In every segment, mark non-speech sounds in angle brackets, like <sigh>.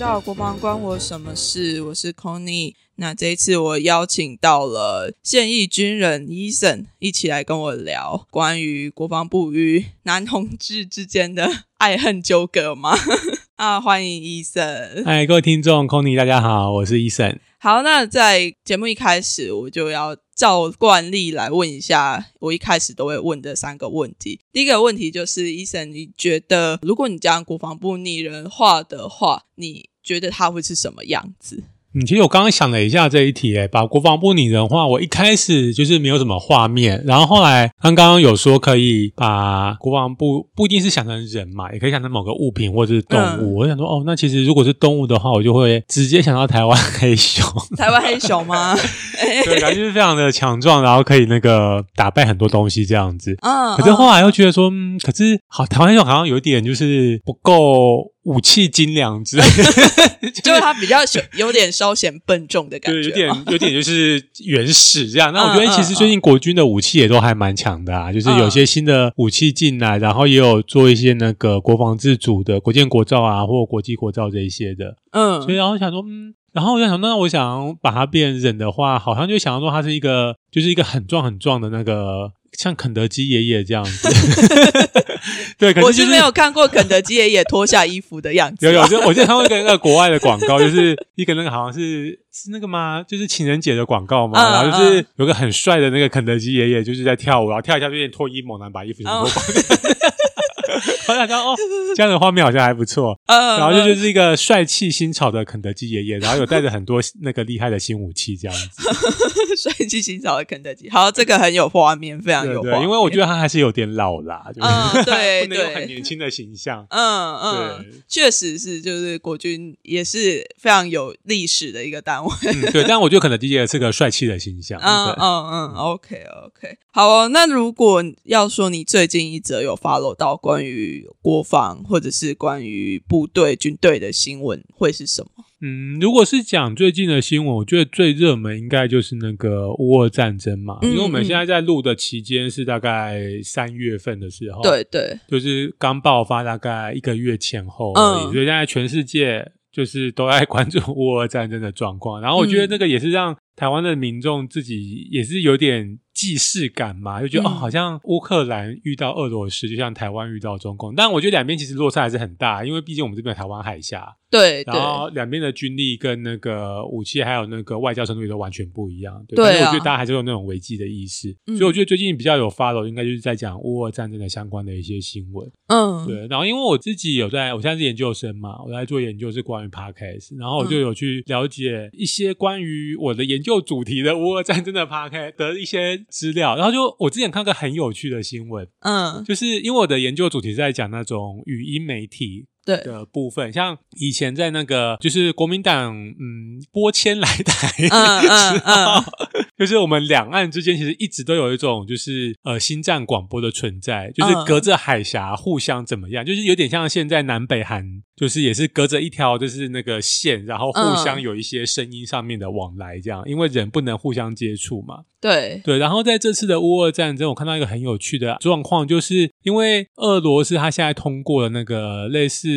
来到国防关我什么事？我是 Conny 那这一次我邀请到了现役军人 Eason 一起来跟我聊关于国防部与男同志之间的爱恨纠葛吗？<laughs> 啊，欢迎 Eason！嗨，各位听众 c o n y 大家好，我是 Eason。好，那在节目一开始，我就要照惯例来问一下，我一开始都会问的三个问题。第一个问题就是，医生，你觉得如果你将国防部拟人化的话，你觉得他会是什么样子？嗯，其实我刚刚想了一下这一题，诶，把国防部拟人化，我一开始就是没有什么画面，然后后来刚刚有说可以把国防部不一定是想成人嘛，也可以想成某个物品或者是动物。我想说，哦，那其实如果是动物的话，我就会直接想到台湾黑熊。<laughs> 台湾黑熊吗？<laughs> 对，感觉是非常的强壮，然后可以那个打败很多东西这样子。嗯，可是后来又觉得说，嗯，可是好，台湾黑熊好像有一点就是不够。武器精良之类，<laughs> 就是他比较 <laughs> 有点稍显笨重的感觉，有点有点就是原始这样。那我觉得其实最近国军的武器也都还蛮强的啊，就是有些新的武器进来，然后也有做一些那个国防自主的国建国造啊，或国际国造这一些的。嗯，所以然后想说，嗯，然后我就想，那我想把它变忍的话，好像就想要说它是一个，就是一个很壮很壮的那个。像肯德基爷爷这样子，<laughs> <laughs> 对，我是没有看过肯德基爷爷脱下衣服的样子。有有，就我记得看过一个那个国外的广告，就是一个那个好像是是那个吗？就是情人节的广告嘛，然后就是有个很帅的那个肯德基爷爷，就是在跳舞，然后跳一下就脱衣猛男把衣服全脱光。我想说哦，这样的画面好像还不错。嗯，然后就就是一个帅气新潮的肯德基爷爷，然后有带着很多那个厉害的新武器，这样子。<laughs> 帅气新潮的肯德基，好，这个很有画面，非常有。对，因为我觉得他还是有点老啦，嗯，对，<laughs> 不能有很年轻的形象。嗯嗯，确实是，就是国军也是非常有历史的一个单位。对，但我觉得肯德基爷爷是个帅气的形象。嗯嗯嗯，OK OK，好哦。那如果要说你最近一则有 follow 到关于国防或者是关于部队军队的新闻，会是什么？嗯，如果是讲最近的新闻，我觉得最热门应该就是那个乌俄战争嘛，因为我们现在在录的期间是大概三月份的时候，对对，就是刚爆发大概一个月前后而已，所以现在全世界就是都在关注乌俄战争的状况，然后我觉得那个也是让台湾的民众自己也是有点。既视感嘛，就觉得哦，好像乌克兰遇到俄罗斯，就像台湾遇到中共。但我觉得两边其实落差还是很大，因为毕竟我们这边有台湾海峡，对，然后两边的军力跟那个武器还有那个外交程度也都完全不一样。对，但是我觉得大家还是有那种危机的意识，所以我觉得最近比较有 follow，应该就是在讲乌俄战争的相关的一些新闻。嗯，对。然后因为我自己有在，我现在是研究生嘛，我在做研究是关于 podcast，然后我就有去了解一些关于我的研究主题的乌俄战争的 podcast 的一些。资料，然后就我之前看个很有趣的新闻，嗯，就是因为我的研究主题是在讲那种语音媒体。的部分，像以前在那个就是国民党嗯拨迁来台 <laughs> 之后，就是我们两岸之间其实一直都有一种就是呃新战广播的存在，就是隔着海峡互相怎么样，就是有点像现在南北韩，就是也是隔着一条就是那个线，然后互相有一些声音上面的往来这样，因为人不能互相接触嘛。对对，然后在这次的乌俄战争，我看到一个很有趣的状况，就是因为俄罗斯它现在通过了那个类似。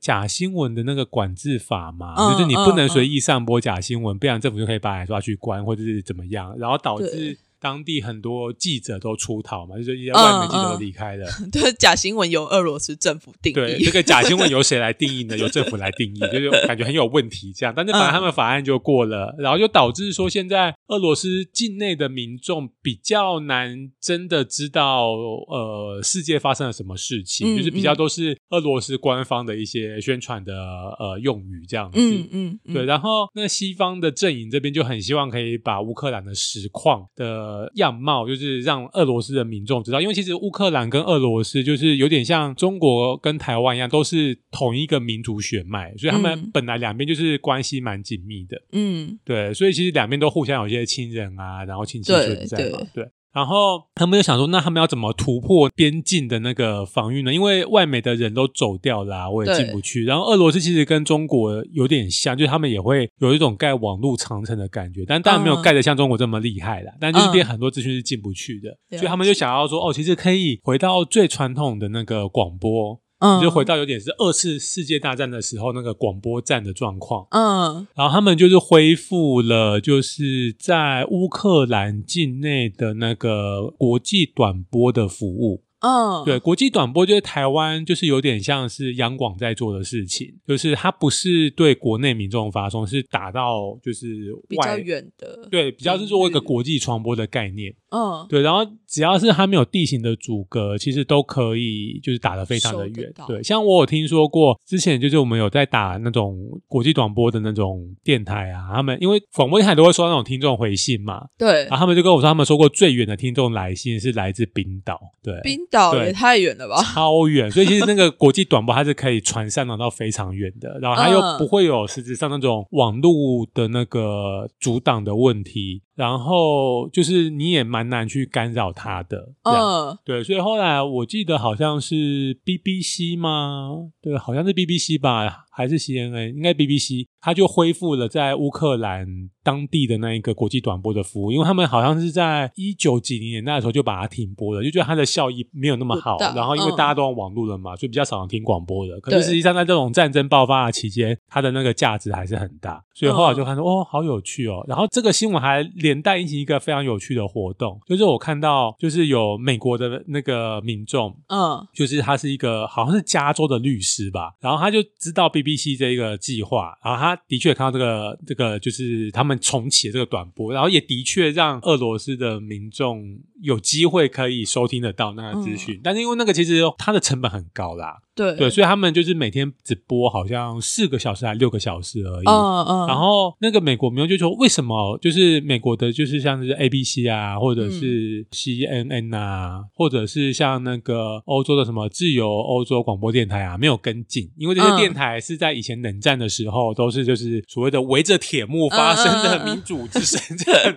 假新闻的那个管制法嘛，就是你不能随意散播假新闻，不然政府就可以把你抓去关，或者是怎么样，然后导致当地很多记者都出逃嘛，就是一些外媒记者都离开了。<laughs> 对，假新闻由俄罗斯政府定义。对，这个假新闻由谁来定义呢？由政府来定义，就是感觉很有问题这样。但是反正他们法案就过了，然后就导致说现在俄罗斯境内的民众比较难真的知道呃世界发生了什么事情，就是比较都是俄罗斯官方的一些宣传的呃用语这样子。嗯嗯，对。然后那西方的阵营这边就很希望可以把乌克兰的实况的样貌，就是让俄罗斯的民众知道，因为其实乌克兰跟俄罗斯就是有点像中国跟台湾一样，都是同一个民族血脉，所以他们本来两边就是关系蛮紧密的。嗯，对，所以其实两边都互相有一些亲人啊，然后亲戚存在嘛，对。然后他们就想说，那他们要怎么突破边境的那个防御呢？因为外美的人都走掉了，我也进不去。然后俄罗斯其实跟中国有点像，就是他们也会有一种盖网络长城的感觉，但当然没有盖的像中国这么厉害了。但就是边很多资讯是进不去的，所以他们就想要说，哦，其实可以回到最传统的那个广播。嗯，就回到有点是二次世界大战的时候那个广播站的状况。嗯，然后他们就是恢复了，就是在乌克兰境内的那个国际短波的服务。嗯，对，国际短波就是台湾，就是有点像是央广在做的事情，就是它不是对国内民众发送，是打到就是比较远的，对，比较是做一个国际传播的概念。嗯，对，然后只要是它没有地形的阻隔，其实都可以就是打得非常的远。对，像我有听说过，之前就是我们有在打那种国际短波的那种电台啊，他们因为广播电台都会收到那种听众回信嘛，对，然后他们就跟我说，他们说过最远的听众来信是来自冰岛，对，冰。岛也太远了吧，超远，所以其实那个国际短波它是可以传散到非常远的，然后它又不会有实质上那种网络的那个阻挡的问题。然后就是你也蛮难去干扰他的，嗯，对，所以后来我记得好像是 BBC 吗？对，好像是 BBC 吧，还是 CNN？应该 BBC，它就恢复了在乌克兰当地的那一个国际短波的服务，因为他们好像是在一九几零年代的时候就把它停播了，就觉得它的效益没有那么好。然后因为大家都用网络了嘛，所以比较少人听广播的。可是实际上在这种战争爆发的期间，它的那个价值还是很大。所以后来就看说，哦，好有趣哦。然后这个新闻还。连带引起一个非常有趣的活动，就是我看到，就是有美国的那个民众，嗯，就是他是一个好像是加州的律师吧，然后他就知道 BBC B.C. 这一个计划，然后他的确看到这个这个就是他们重启这个短波，然后也的确让俄罗斯的民众有机会可以收听得到那个资讯，但是因为那个其实它的成本很高啦。对对，所以他们就是每天只播好像四个小时还六个小时而已。嗯嗯。然后那个美国民众就说：“为什么就是美国的，就是像是 ABC 啊，或者是 CNN 啊，或者是像那个欧洲的什么自由欧洲广播电台啊，没有跟进？因为这些电台是在以前冷战的时候都是就是所谓的围着铁幕发生的民主之声，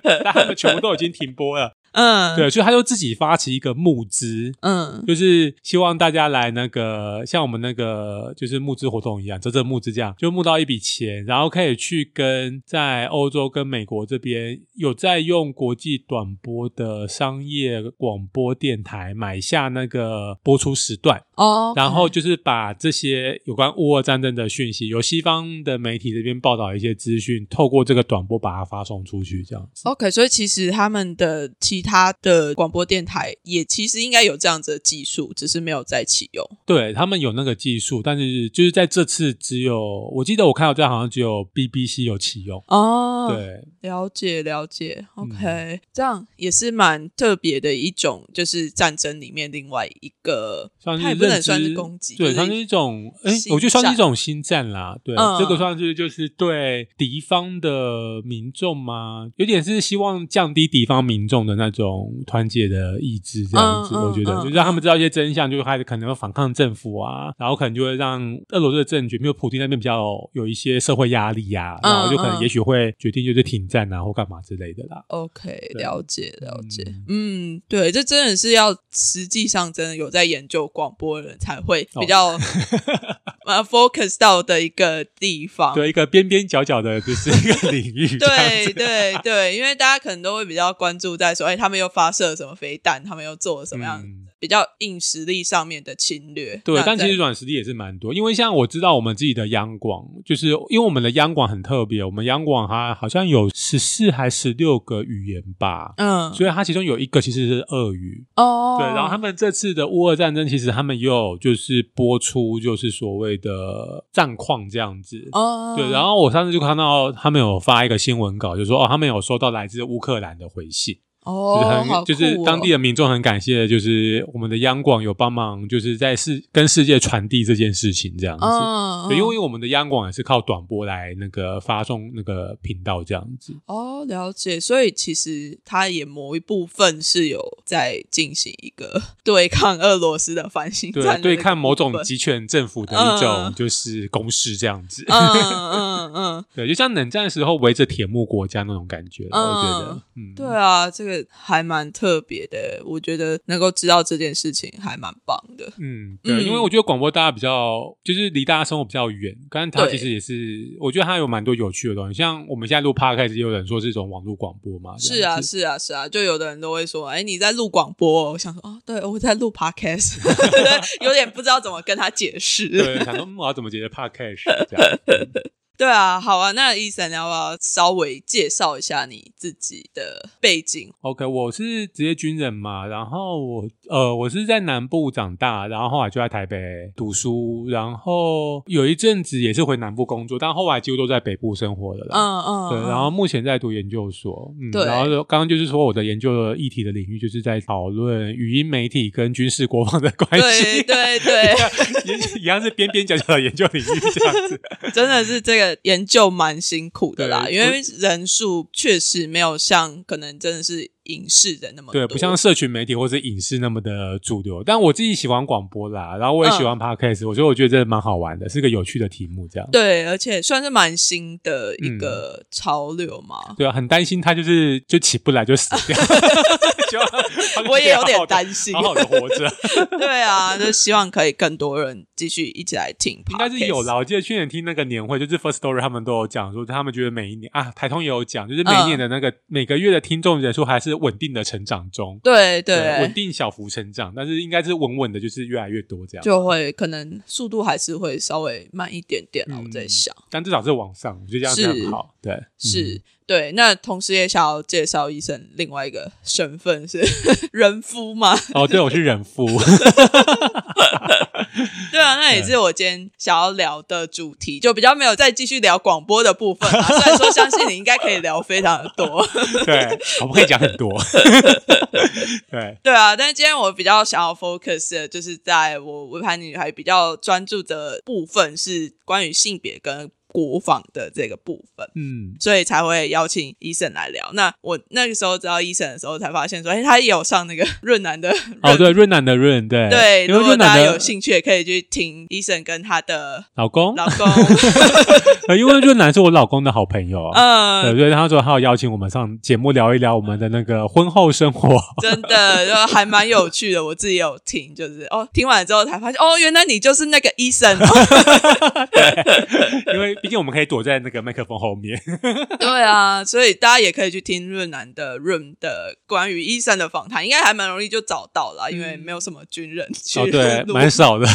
但他们全部都已经停播了。”嗯，对，所以他就自己发起一个募资，嗯，就是希望大家来那个像我们那个就是募资活动一样，这这募资这样，就募到一笔钱，然后可以去跟在欧洲跟美国这边有在用国际短波的商业广播电台买下那个播出时段。哦，然后就是把这些有关乌俄战争的讯息，由西方的媒体这边报道一些资讯，透过这个短波把它发送出去，这样子。OK，所以其实他们的其他的广播电台也其实应该有这样子的技术，只是没有在启用。对他们有那个技术，但是就是在这次只有，我记得我看到这好像只有 BBC 有启用哦。对，了解了解。OK，这样也是蛮特别的一种，就是战争里面另外一个，算是不能算是攻击，对，算是一种，哎，我觉得算是一种新战啦。对，这个算是就是对敌方的民众嘛，有点是希望降低敌方民众的那。种团结的意志，这样子，我觉得就让他们知道一些真相，就开始可能会反抗政府啊，然后可能就会让俄罗斯的政局，没有普京那边比较有一些社会压力呀，然后就可能也许会决定就是停战啊，或干嘛之类的啦。OK，了解了解，嗯，对，这真的是要实际上真的有在研究广播的人才会比较。<laughs> 呃，focus 到的一个地方，对一个边边角角的，就是一个领域。对对对，因为大家可能都会比较关注在说，哎，他们又发射什么飞弹，他们又做了什么样比较硬实力上面的侵略。对，但其实软实力也是蛮多，因为像我知道我们自己的央广，就是因为我们的央广很特别，我们央广它好像有十四还十六个语言吧，嗯，所以它其中有一个其实是俄语哦。对，然后他们这次的乌俄战争，其实他们有就是播出就是所谓的战况这样子哦。对，然后我上次就看到他们有发一个新闻稿，就说哦，他们有收到来自乌克兰的回信。哦，就是当地的民众很感谢，就是我们的央广有帮忙，就是在世跟世界传递这件事情这样子。对，因为我们的央广也是靠短波来那个发送那个频道这样子。哦，了解。所以其实它也某一部分是有在进行一个对抗俄罗斯的反省战，对抗某种集权政府的一种就是攻势这样子。嗯嗯嗯，<laughs> 对，就像冷战时候围着铁幕国家那种感觉，我觉得，嗯，对啊，这个。还蛮特别的，我觉得能够知道这件事情还蛮棒的。嗯，对，因为我觉得广播大家比较就是离大家生活比较远，但它其实也是，我觉得他有蛮多有趣的东西。像我们现在录 podcast，也有人说是一种网络广播嘛。是啊，是啊，是啊，就有的人都会说：“哎，你在录广播？”我想说：“哦，对，我在录 podcast。<laughs> ”有点不知道怎么跟他解释。对，想说我要怎么解释 podcast 这样。<laughs> 对啊，好啊，那医生要不要稍微介绍一下你自己的背景？OK，我是职业军人嘛，然后我呃，我是在南部长大，然后后来就在台北读书，然后有一阵子也是回南部工作，但后来几乎都在北部生活的了。嗯嗯，对，然后目前在读研究所。嗯，对，然后刚刚就是说我的研究的议题的领域就是在讨论语音媒体跟军事国防的关系。对对 <laughs> 对，一样是边边角角的研究领域这样子，<laughs> 真的是这个。研究蛮辛苦的啦，因为人数确实没有像可能真的是。影视人那么对，不像社群媒体或者影视那么的主流。但我自己喜欢广播啦，然后我也喜欢 podcast，我觉得我觉得这蛮好玩的，是个有趣的题目。这样对，而且算是蛮新的一个潮流嘛。对啊，很担心他就是就起不来就死掉。<laughs> 我也有点担心，好好的活着。<laughs> 对啊，就希望可以更多人继续一起来听。应该是有啦，我记得去年听那个年会，就是 First Story 他们都有讲说，他们觉得每一年啊，台通也有讲，就是每一年的那个每个月的听众人数还是。稳定的成长中，对对，稳定小幅成长，但是应该是稳稳的，就是越来越多这样，就会可能速度还是会稍微慢一点点我在想，但至少是往上，我觉得这样很好。对，是，对。那同时也想要介绍医生另外一个身份是 <laughs> 人夫嘛？哦，对，我是人夫。<laughs> <laughs> 对啊，那也是我今天想要聊的主题，就比较没有再继续聊广播的部分啊。虽然说相信你应该可以聊非常的多，<laughs> 对，我们可以讲很多。<laughs> 对对啊，但是今天我比较想要 focus 的就是在我微盘女孩比较专注的部分是关于性别跟。国防的这个部分，嗯，所以才会邀请医生来聊。那我那个时候知道医生的时候，才发现说，哎，他也有上那个 <laughs> 润南的哦，对，润南的润，对对。如果大家有兴趣，也可以去听医生跟他的老公老公，<laughs> 因为润南是我老公的好朋友，嗯，对，所以他说他有邀请我们上节目聊一聊我们的那个婚后生活，真的就还蛮有趣的。我自己有听，就是哦，听完之后才发现，哦，原来你就是那个医生，<laughs> 对，因为。毕竟我们可以躲在那个麦克风后面。<laughs> 对啊，所以大家也可以去听润南的润的关于医生的访谈，应该还蛮容易就找到了，因为没有什么军人去哦，对，<laughs> 蛮少 <laughs> 的。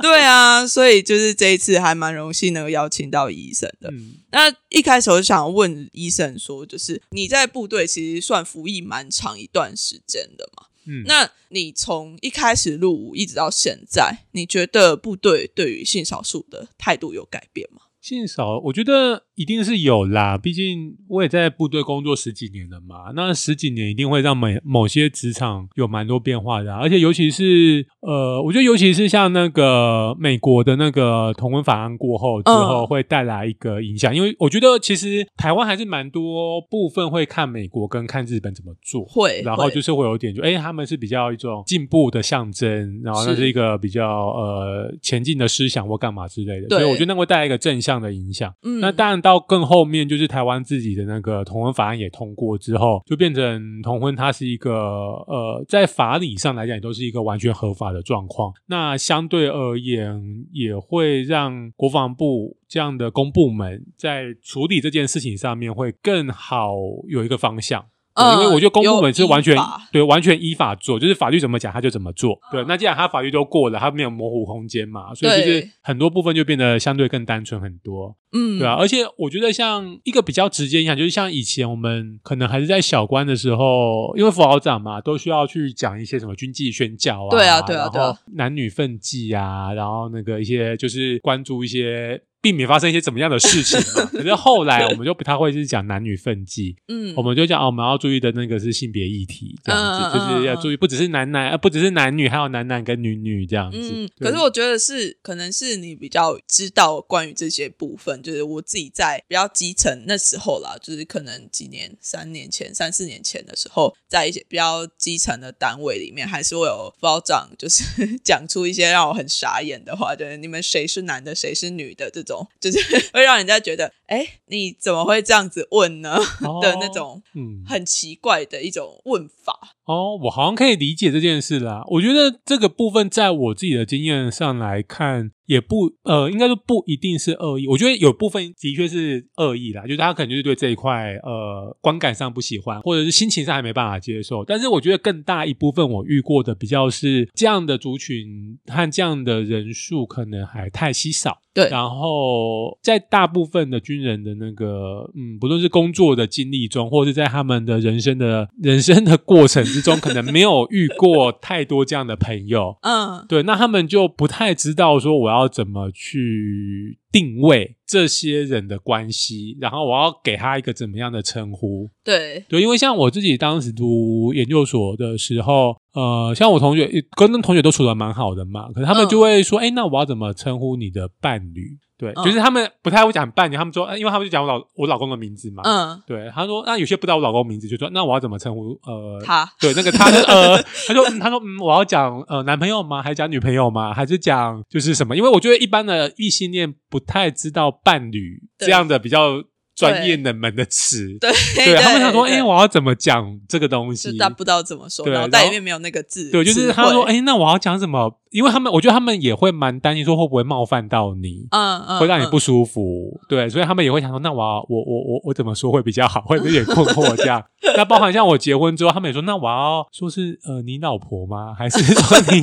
对啊，所以就是这一次还蛮荣幸能够邀请到医生的。那一开始我就想问医生说，就是你在部队其实算服役蛮长一段时间的嘛？嗯，那你从一开始入伍一直到现在，你觉得部队对于性少数的态度有改变吗？性少，我觉得一定是有啦。毕竟我也在部队工作十几年了嘛，那十几年一定会让某某些职场有蛮多变化的。而且尤其是呃，我觉得尤其是像那个美国的那个同文法案过后之后，会带来一个影响。因为我觉得其实台湾还是蛮多部分会看美国跟看日本怎么做，会，然后就是会有点就哎，他们是比较一种进步的象征，然后那是一个比较呃前进的思想或干嘛之类的。所以我觉得那会带来一个正向。这样的影响，嗯，那当然到更后面，就是台湾自己的那个同婚法案也通过之后，就变成同婚，它是一个呃，在法理上来讲，也都是一个完全合法的状况。那相对而言，也会让国防部这样的公部门在处理这件事情上面会更好有一个方向。因为我觉得公部门是完全对完全依法做，就是法律怎么讲他就怎么做。对，那既然他法律都过了，他没有模糊空间嘛，所以就是很多部分就变得相对更单纯很多。嗯，对啊，而且我觉得像一个比较直接影响，就是像以前我们可能还是在小官的时候，因为副长嘛，都需要去讲一些什么军纪宣教啊，对啊，对啊，对啊，男女分际啊，然后那个一些就是关注一些。避免发生一些怎么样的事情嘛？<laughs> 可是后来我们就不太会是讲男女分际，嗯，我们就讲哦，我们要注意的那个是性别议题，这样子就是要注意，不只是男男，呃，不只是男女，还有男男跟女女这样子。嗯，可是我觉得是可能是你比较知道关于这些部分，就是我自己在比较基层那时候啦，就是可能几年、三年前、三四年前的时候，在一些比较基层的单位里面，还是会有包长，就是 <laughs> 讲出一些让我很傻眼的话，就是你们谁是男的，谁是女的这种。就是会让人家觉得，哎，你怎么会这样子问呢？<laughs> 的那种，嗯，很奇怪的一种问法。哦，我好像可以理解这件事啦。我觉得这个部分，在我自己的经验上来看，也不呃，应该说不一定是恶意。我觉得有部分的确是恶意啦，就是他可能就是对这一块呃观感上不喜欢，或者是心情上还没办法接受。但是我觉得更大一部分我遇过的比较是这样的族群和这样的人数可能还太稀少。对，然后在大部分的军人的那个嗯，不论是工作的经历中，或者是在他们的人生的 <laughs> 人生的过程。之中可能没有遇过太多这样的朋友，嗯，对，那他们就不太知道说我要怎么去定位这些人的关系，然后我要给他一个怎么样的称呼？对，对，因为像我自己当时读研究所的时候，呃，像我同学跟同学都处的蛮好的嘛，可是他们就会说，哎，那我要怎么称呼你的伴侣？对，就是他们不太会讲伴侣，他们说，因为他们就讲我老我老公的名字嘛。嗯，对，他说，那有些不知道我老公名字，就说，那我要怎么称呼？呃，他，对，那个他，呃，<laughs> 他说，他说，嗯，我要讲呃男朋友吗？还是讲女朋友吗？还是讲就是什么？因为我觉得一般的异性恋不太知道伴侣这样的比较。专业冷门的词，对，对他们想说，哎，我要怎么讲这个东西？他不知道怎么说，脑袋里面没有那个字。对，就是他说，哎，那我要讲什么？因为他们，我觉得他们也会蛮担心，说会不会冒犯到你，嗯嗯，会让你不舒服。对，所以他们也会想说，那我要我我我我怎么说会比较好？会有点困惑这样。<laughs> 那包含像我结婚之后，他们也说，那我要说是呃你老婆吗？还是说你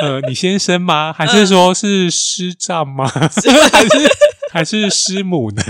呃你先生吗？还是说是师丈吗？<laughs> 还是还是师母呢？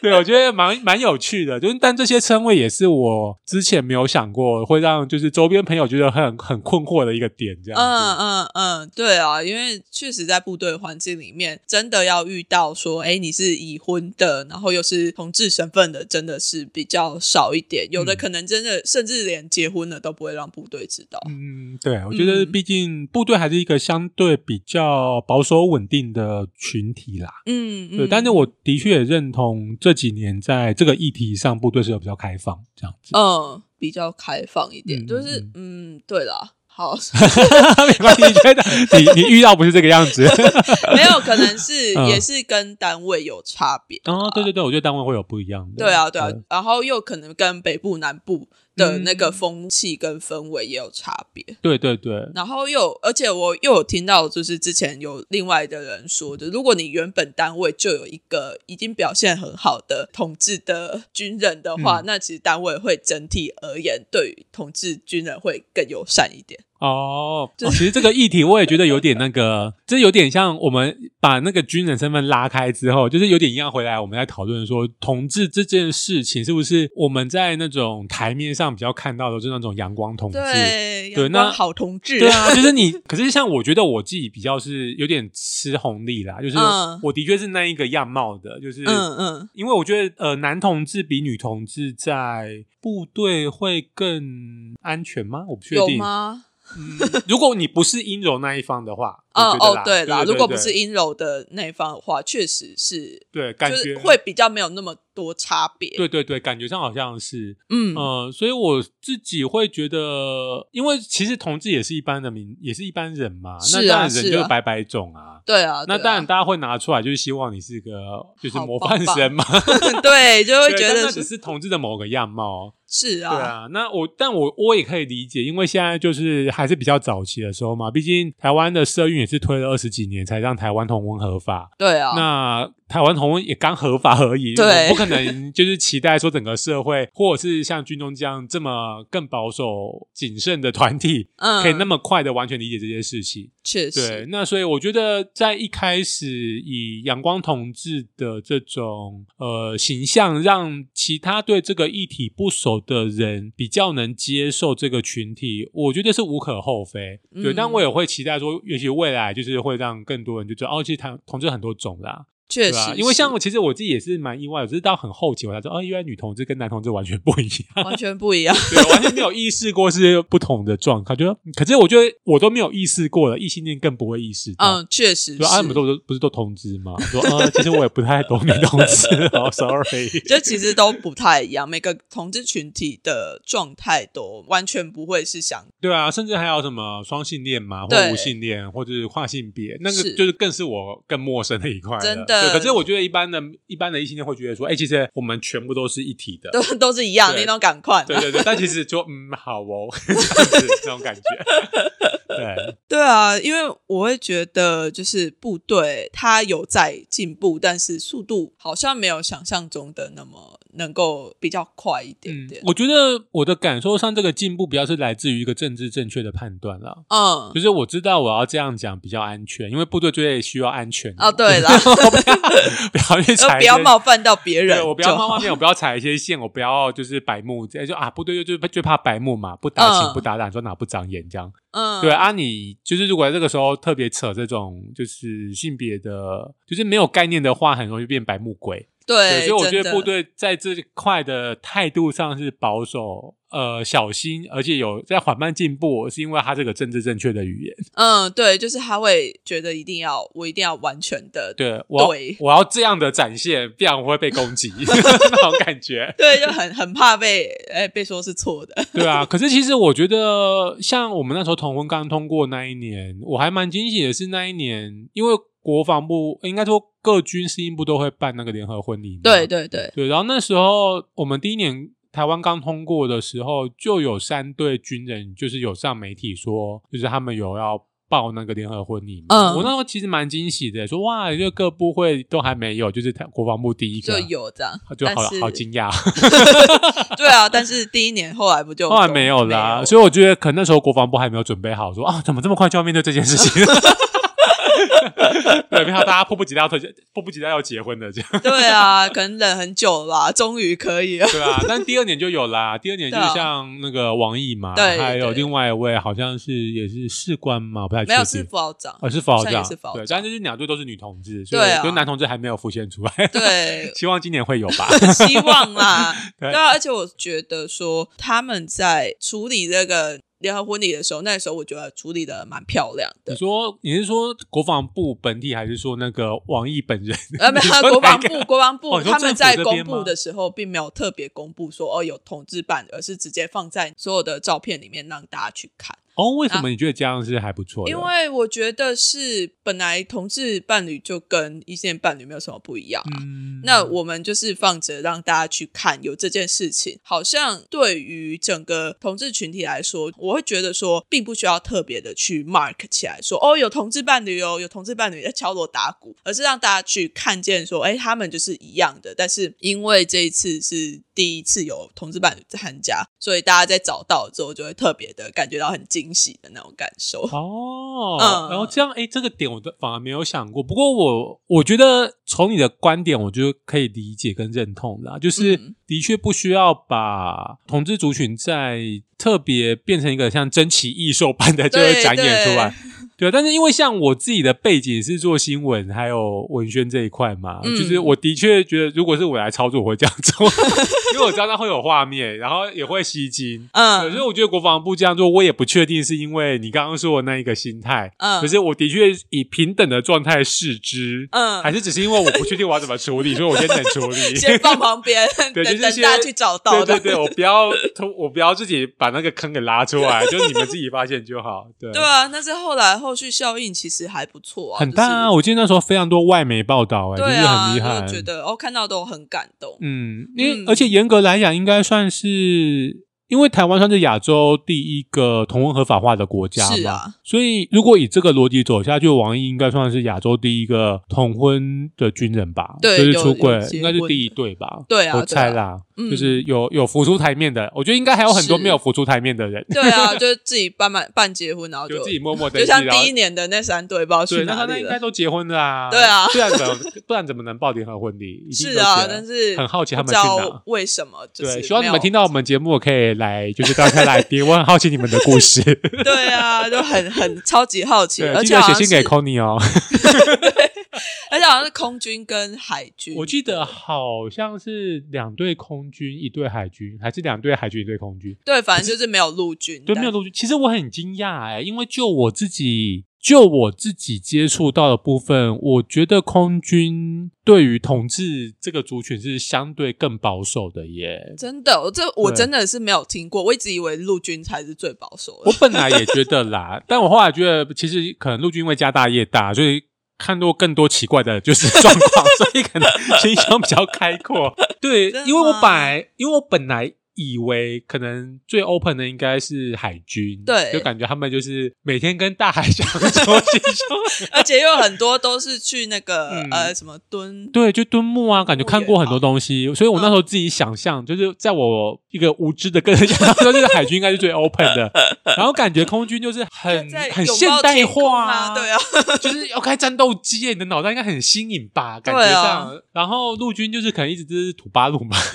对，我觉得蛮蛮有趣的，就是但这些称谓也是我之前没有想过会让就是周边朋友觉得很很困惑的一个点，这样。嗯嗯嗯，对啊，因为确实在部队环境里面，真的要遇到说，哎，你是已婚的，然后又是同志身份的，真的是比较少一点。有的可能真的甚至连结婚了都不会让部队知道。嗯，对，我觉得毕竟部队还是一个相对比较保守稳定的群体啦。嗯，对，但是我的确也认同这。这几年在这个议题上，部队是有比较开放这样子。嗯，比较开放一点，就是嗯，对了，好，<laughs> 没关系，你觉得 <laughs> 你你遇到不是这个样子？<laughs> 没有，可能是也是跟单位有差别。哦，对对对，我觉得单位会有不一样的。对啊，对啊，然后又可能跟北部、南部。的那个风气跟氛围也有差别，对对对。然后又，而且我又有听到，就是之前有另外的人说，的如果你原本单位就有一个已经表现很好的统治的军人的话，那其实单位会整体而言对于统治军人会更友善一点。哦，其实这个议题我也觉得有点那个，<laughs> 这有点像我们把那个军人身份拉开之后，就是有点一样回来，我们在讨论说同志这件事情是不是我们在那种台面上比较看到的，就是那种阳光同志，对，那好同志，对啊，就是你。<laughs> 可是像我觉得我自己比较是有点吃红利啦，就是我的确是那一个样貌的，就是嗯嗯，因为我觉得呃男同志比女同志在部队会更安全吗？我不确定吗？嗯，如果你不是阴柔那一方的话，<laughs> 哦哦，对啦，如果不是阴柔的那一方的话，确实是，对，感觉会比较没有那么多差别。对对对，感觉上好像是，嗯。呃，所以我自己会觉得，因为其实同志也是一般的民，也是一般人嘛，那当然人就是百百种啊，对啊，那当然大家会拿出来，就是希望你是个就是模范生嘛，<laughs> 对，就会觉得那只是同志的某个样貌。是啊，对啊，那我但我我也可以理解，因为现在就是还是比较早期的时候嘛，毕竟台湾的社运也是推了二十几年才让台湾同婚合法。对啊，那台湾同婚也刚合法而已，对，不可能就是期待说整个社会或者是像军中这样这么更保守谨慎的团体，嗯，可以那么快的完全理解这件事情。确实，对，那所以我觉得在一开始以阳光同志的这种呃形象，让其他对这个议题不熟的人比较能接受这个群体，我觉得是无可厚非。对，但我也会期待说，尤其未来就是会让更多人就知道，哦，其实同同志很多种啦。确实，因为像我其实我自己也是蛮意外，只是到很后期我才知道，哦，原来女同志跟男同志完全不一样，完全不一样，<laughs> 对，完全没有意识过是不同的状况。就可是我觉得我都没有意识过了，异性恋更不会意识。嗯，确实，对，阿姆都不是都同志吗？说啊，其实我也不太懂女同志，<laughs> 哦，sorry，<laughs> 就其实都不太一样，每个同志群体的状态都完全不会是想。对啊，甚至还有什么双性恋嘛，或无性恋，或者是跨性别，那个就是更是我更陌生的一块。真的，可是我觉得一般。的一般的异性恋会觉得说，哎，其实我们全部都是一体的，都都是一样，你都赶快。对对对，但其实就嗯，好哦，<laughs> 这样子这种感觉。对 <laughs> 对啊，因为我会觉得，就是部队它有在进步，但是速度好像没有想象中的那么。能够比较快一点点。我觉得我的感受上，这个进步比较是来自于一个政治正确的判断了。嗯，就是我知道我要这样讲比较安全，因为部队最需要安全。哦，对了，<laughs> 不要去踩，不要冒犯到别人。我不要冒犯别人，我不要踩一些线，我不要就是白目，就啊，部队就就最怕白目嘛，不打情不打胆，说哪不长眼这样。嗯，对啊，你就是如果在这个时候特别扯这种就是性别的，就是没有概念的话，很容易变白目鬼。对，所以我觉得部队在这块的态度上是保守。呃，小心，而且有在缓慢进步，是因为他这个政治正确的语言。嗯，对，就是他会觉得一定要，我一定要完全的，对我，我要这样的展现，不然我会被攻击 <laughs> 那种感觉。对，就很很怕被哎被说是错的。对啊，可是其实我觉得，像我们那时候同婚刚通过那一年，我还蛮惊喜的是那一年，因为国防部应该说各军司令部都会办那个联合婚礼。对对对对，然后那时候我们第一年。台湾刚通过的时候，就有三对军人，就是有上媒体说，就是他们有要报那个联合婚礼。嗯，我那时候其实蛮惊喜的，说哇，就各部会都还没有，就是国防部第一个就有这样，就好好惊讶。<laughs> 对啊，但是第一年后来不就后来没有啦，所以我觉得可能那时候国防部还没有准备好，说啊，怎么这么快就要面对这件事情？<laughs> <laughs> 对，没有大家迫不及待要特迫不及待要结婚的这样。对啊，可能忍很久了，终于可以了。对啊，但第二年就有啦。第二年就像那个王毅嘛，还有另外一位好像是也是士官嘛，不太。没有是副校长，哦是副校长，是副校长。对，但就是两队都是女同志，所以就男同志还没有浮现出来。对，<laughs> 希望今年会有吧。<laughs> 希望啦。对啊，而且我觉得说他们在处理这个。联合婚礼的时候，那时候我觉得处理的蛮漂亮的。你说你是说国防部本体，还是说那个王毅本人？呃，没有，<laughs> 国防部，国防部他们在公布的时候，并没有特别公布说哦有同志版，而是直接放在所有的照片里面让大家去看。哦，为什么你觉得这样是还不错？因为我觉得是本来同志伴侣就跟异性伴侣没有什么不一样啊。那我们就是放着让大家去看，有这件事情，好像对于整个同志群体来说，我会觉得说，并不需要特别的去 mark 起来，说哦有同志伴侣哦，有同志伴侣在敲锣打鼓，而是让大家去看见说，哎，他们就是一样的。但是因为这一次是第一次有同志伴侣参加，所以大家在找到之后，就会特别的感觉到很惊。惊喜的那种感受哦，然后这样哎，这个点我都反而没有想过。不过我我觉得从你的观点，我就可以理解跟认同啦。就是的确不需要把同志族群在特别变成一个像珍奇异兽般的就会展演出来。对，但是因为像我自己的背景是做新闻还有文宣这一块嘛，就是我的确觉得，如果是我来操作，我会这样做，<laughs> 因为我知道它会有画面，然后也会吸睛。嗯，所以我觉得国防部这样做，我也不确定是因为你刚刚说的那一个心态。嗯，可是我的确以平等的状态视之。嗯，还是只是因为我不确定我要怎么处理，所以我先等处理，<laughs> 先放旁边，<laughs> 对，就是大家去找到。对对对，我不要，我不要自己把那个坑给拉出来，就你们自己发现就好。对，对啊，那是后来后。后续效应其实还不错啊，很大啊！我记得那时候非常多外媒报道，哎，对啊，很厉害，觉得哦，看到都很感动。嗯，因为而且严格来讲，应该算是因为台湾算是亚洲第一个同婚合法化的国家是啊，所以如果以这个逻辑走下去，王毅应该算是亚洲第一个同婚的军人吧？对，就是出柜，应该是第一对吧？对啊，我猜啦，就是有有浮出台面的，我觉得应该还有很多没有浮出台面的人。对啊，<laughs> 就是自己办办办结婚，然后就自己默默的，就像第一年的那三对，不知道去哪里了。应该都结婚了啊？<laughs> 对啊，不然怎么不然怎么能报联合婚礼？是啊，但是很好奇他们去哪？为什么？对，希望你们听到我们节目可以来，就是大家来宾，<laughs> 我很好奇你们的故事。对啊，就很很超级好奇，而且写信给 Conny 哦。<laughs> 而且好像是空军跟海军，我记得好像是两队空军，一队海军，还是两队海军，一队空军。对，反正就是没有陆军，对，没有陆军。其实我很惊讶哎，因为就我自己，就我自己接触到的部分，我觉得空军对于统治这个族群是相对更保守的耶。真的，我这我真的是没有听过，我一直以为陆军才是最保守的。我本来也觉得啦，但我后来觉得，其实可能陆军因为家大业大，所以。看过更多奇怪的就是状况，所以可能心胸比较开阔。<laughs> 对，因为我本来，因为我本来。以为可能最 open 的应该是海军，对，就感觉他们就是每天跟大海相处，<laughs> 而且有很多都是去那个呃什么蹲，对，就蹲木啊，感觉看过很多东西，所以我那时候自己想象，就是在我一个无知的跟人想象，就是海军应该是最 open 的，<laughs> 然后感觉空军就是很很现代化，对啊，<laughs> 就是要开战斗机，你的脑袋应该很新颖吧，感觉上，然后陆军就是可能一直都是土八路嘛，<laughs>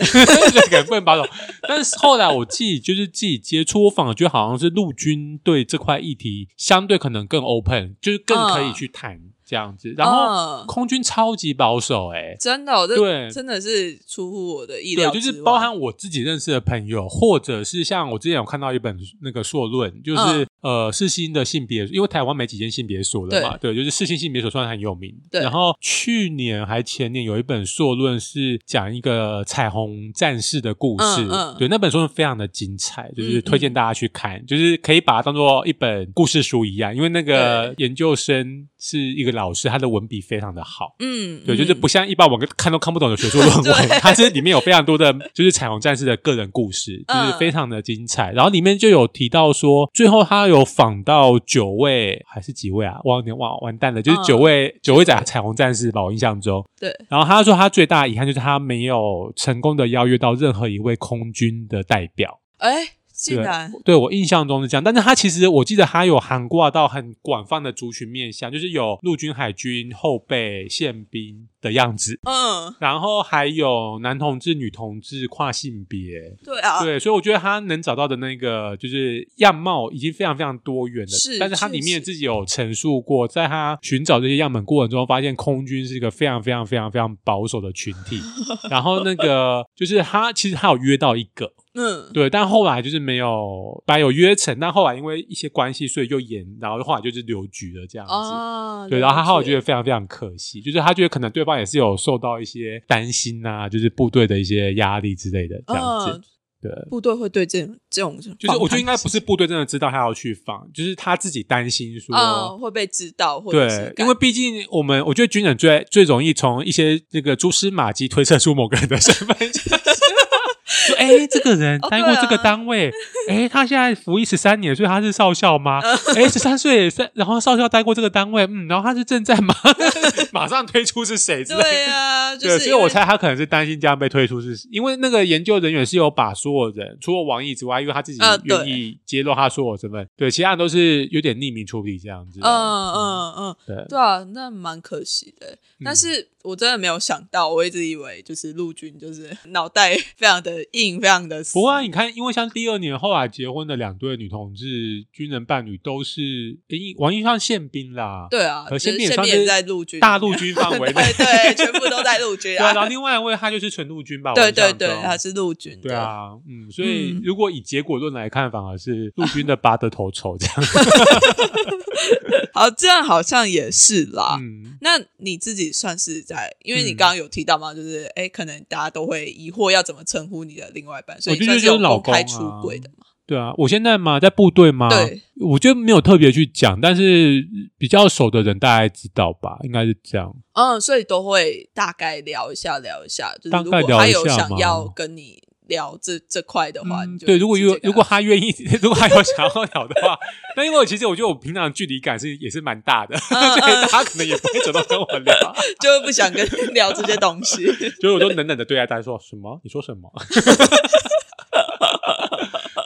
可能不能把手。但是后来我自己就是自己接触，我反而觉得好像是陆军对这块议题相对可能更 open，就是更可以去谈。这样子，然后空军超级保守，哎，真的，对，真的是出乎我的意料。对就是包含我自己认识的朋友，或者是像我之前有看到一本那个硕论，就是呃，世新的性别，因为台湾没几间性别所了嘛，对，就是世新性别所算很有名。对，然后去年还前年有一本硕论是讲一个彩虹战士的故事，对，那本书非常的精彩，就是推荐大家去看，就是可以把它当做一本故事书一样，因为那个研究生是一个。老师他的文笔非常的好，嗯，对，就是不像一般我们看都看不懂的学术论文，<laughs> 他这里面有非常多的，就是彩虹战士的个人故事，就是非常的精彩。然后里面就有提到说，最后他有访到九位还是几位啊？忘点忘完蛋了，就是九位九位在彩虹战士吧，我印象中。对。然后他说他最大的遗憾就是他没有成功的邀约到任何一位空军的代表。哎。竟然对我印象中是这样，但是他其实我记得他有涵盖到很广泛的族群面向，就是有陆军、海军、后备、宪兵的样子，嗯，然后还有男同志、女同志、跨性别，对啊，对，所以我觉得他能找到的那个就是样貌已经非常非常多元了，是，但是他里面自己有陈述过，在他寻找这些样本过程中，发现空军是一个非常非常非常非常保守的群体，<laughs> 然后那个就是他其实他有约到一个。嗯，对，但后来就是没有，本来有约成，但后来因为一些关系，所以就延，然后后来就是留局了这样子。对，然后他后来觉得非常非常可惜，就是他觉得可能对方也是有受到一些担心啊，就是部队的一些压力之类的这样子。对，部队会对这种这种，就是我觉得应该不是部队真的知道他要去放，就是他自己担心说会被知道，对，因为毕竟我们我觉得军人最最容易从一些那个蛛丝马迹推测出某个人的身份。<laughs> 说哎，这个人待过这个单位，哎，他现在服役十三年，所以他是少校吗？哎，十三岁三，然后少校待过这个单位，嗯，然后他是正在吗？<laughs> 马上推出是谁？对啊，对，所以我猜他可能是担心这样被推出，是因为那个研究人员是有把所有人，除了王毅之外，因为他自己愿意揭露他所有身份，对，其他人都是有点匿名处理这样子。嗯嗯嗯，对对啊，那蛮可惜的，但是。我真的没有想到，我一直以为就是陆军就是 <laughs> 脑袋非常的硬，非常的。不过你看，因为像第二年后来结婚的两对女同志军人伴侣都是王一上宪兵啦，对啊，和宪兵也在陆军大陆军范围 <laughs> 内，对，全部都在陆军。<laughs> 对，然后另外一位他就是纯陆军吧？对对对，他是陆军。对啊，嗯，所以如果以结果论来看，反而是陆军的 <laughs> 拔得头筹这样。<laughs> 好，这样好像也是啦。嗯，那你自己算是在，因为你刚刚有提到嘛，就是哎，可能大家都会疑惑要怎么称呼你的另外一半，所以算是公开出轨的嘛。对啊，我现在嘛在部队嘛，对，我觉得没有特别去讲，但是比较熟的人大概知道吧，应该是这样。嗯，所以都会大概聊一下，聊一下，就是大概聊一下他有想要跟你。聊这这块的话，对，如果有如果他愿意，如果他有想要聊的话，那因为其实我觉得我平常距离感是也是蛮大的，所以他可能也不会主动跟我聊，<laughs> 就不想跟聊这些东西，<laughs> 所以我就冷冷的对待他说什么？你说什么？<laughs>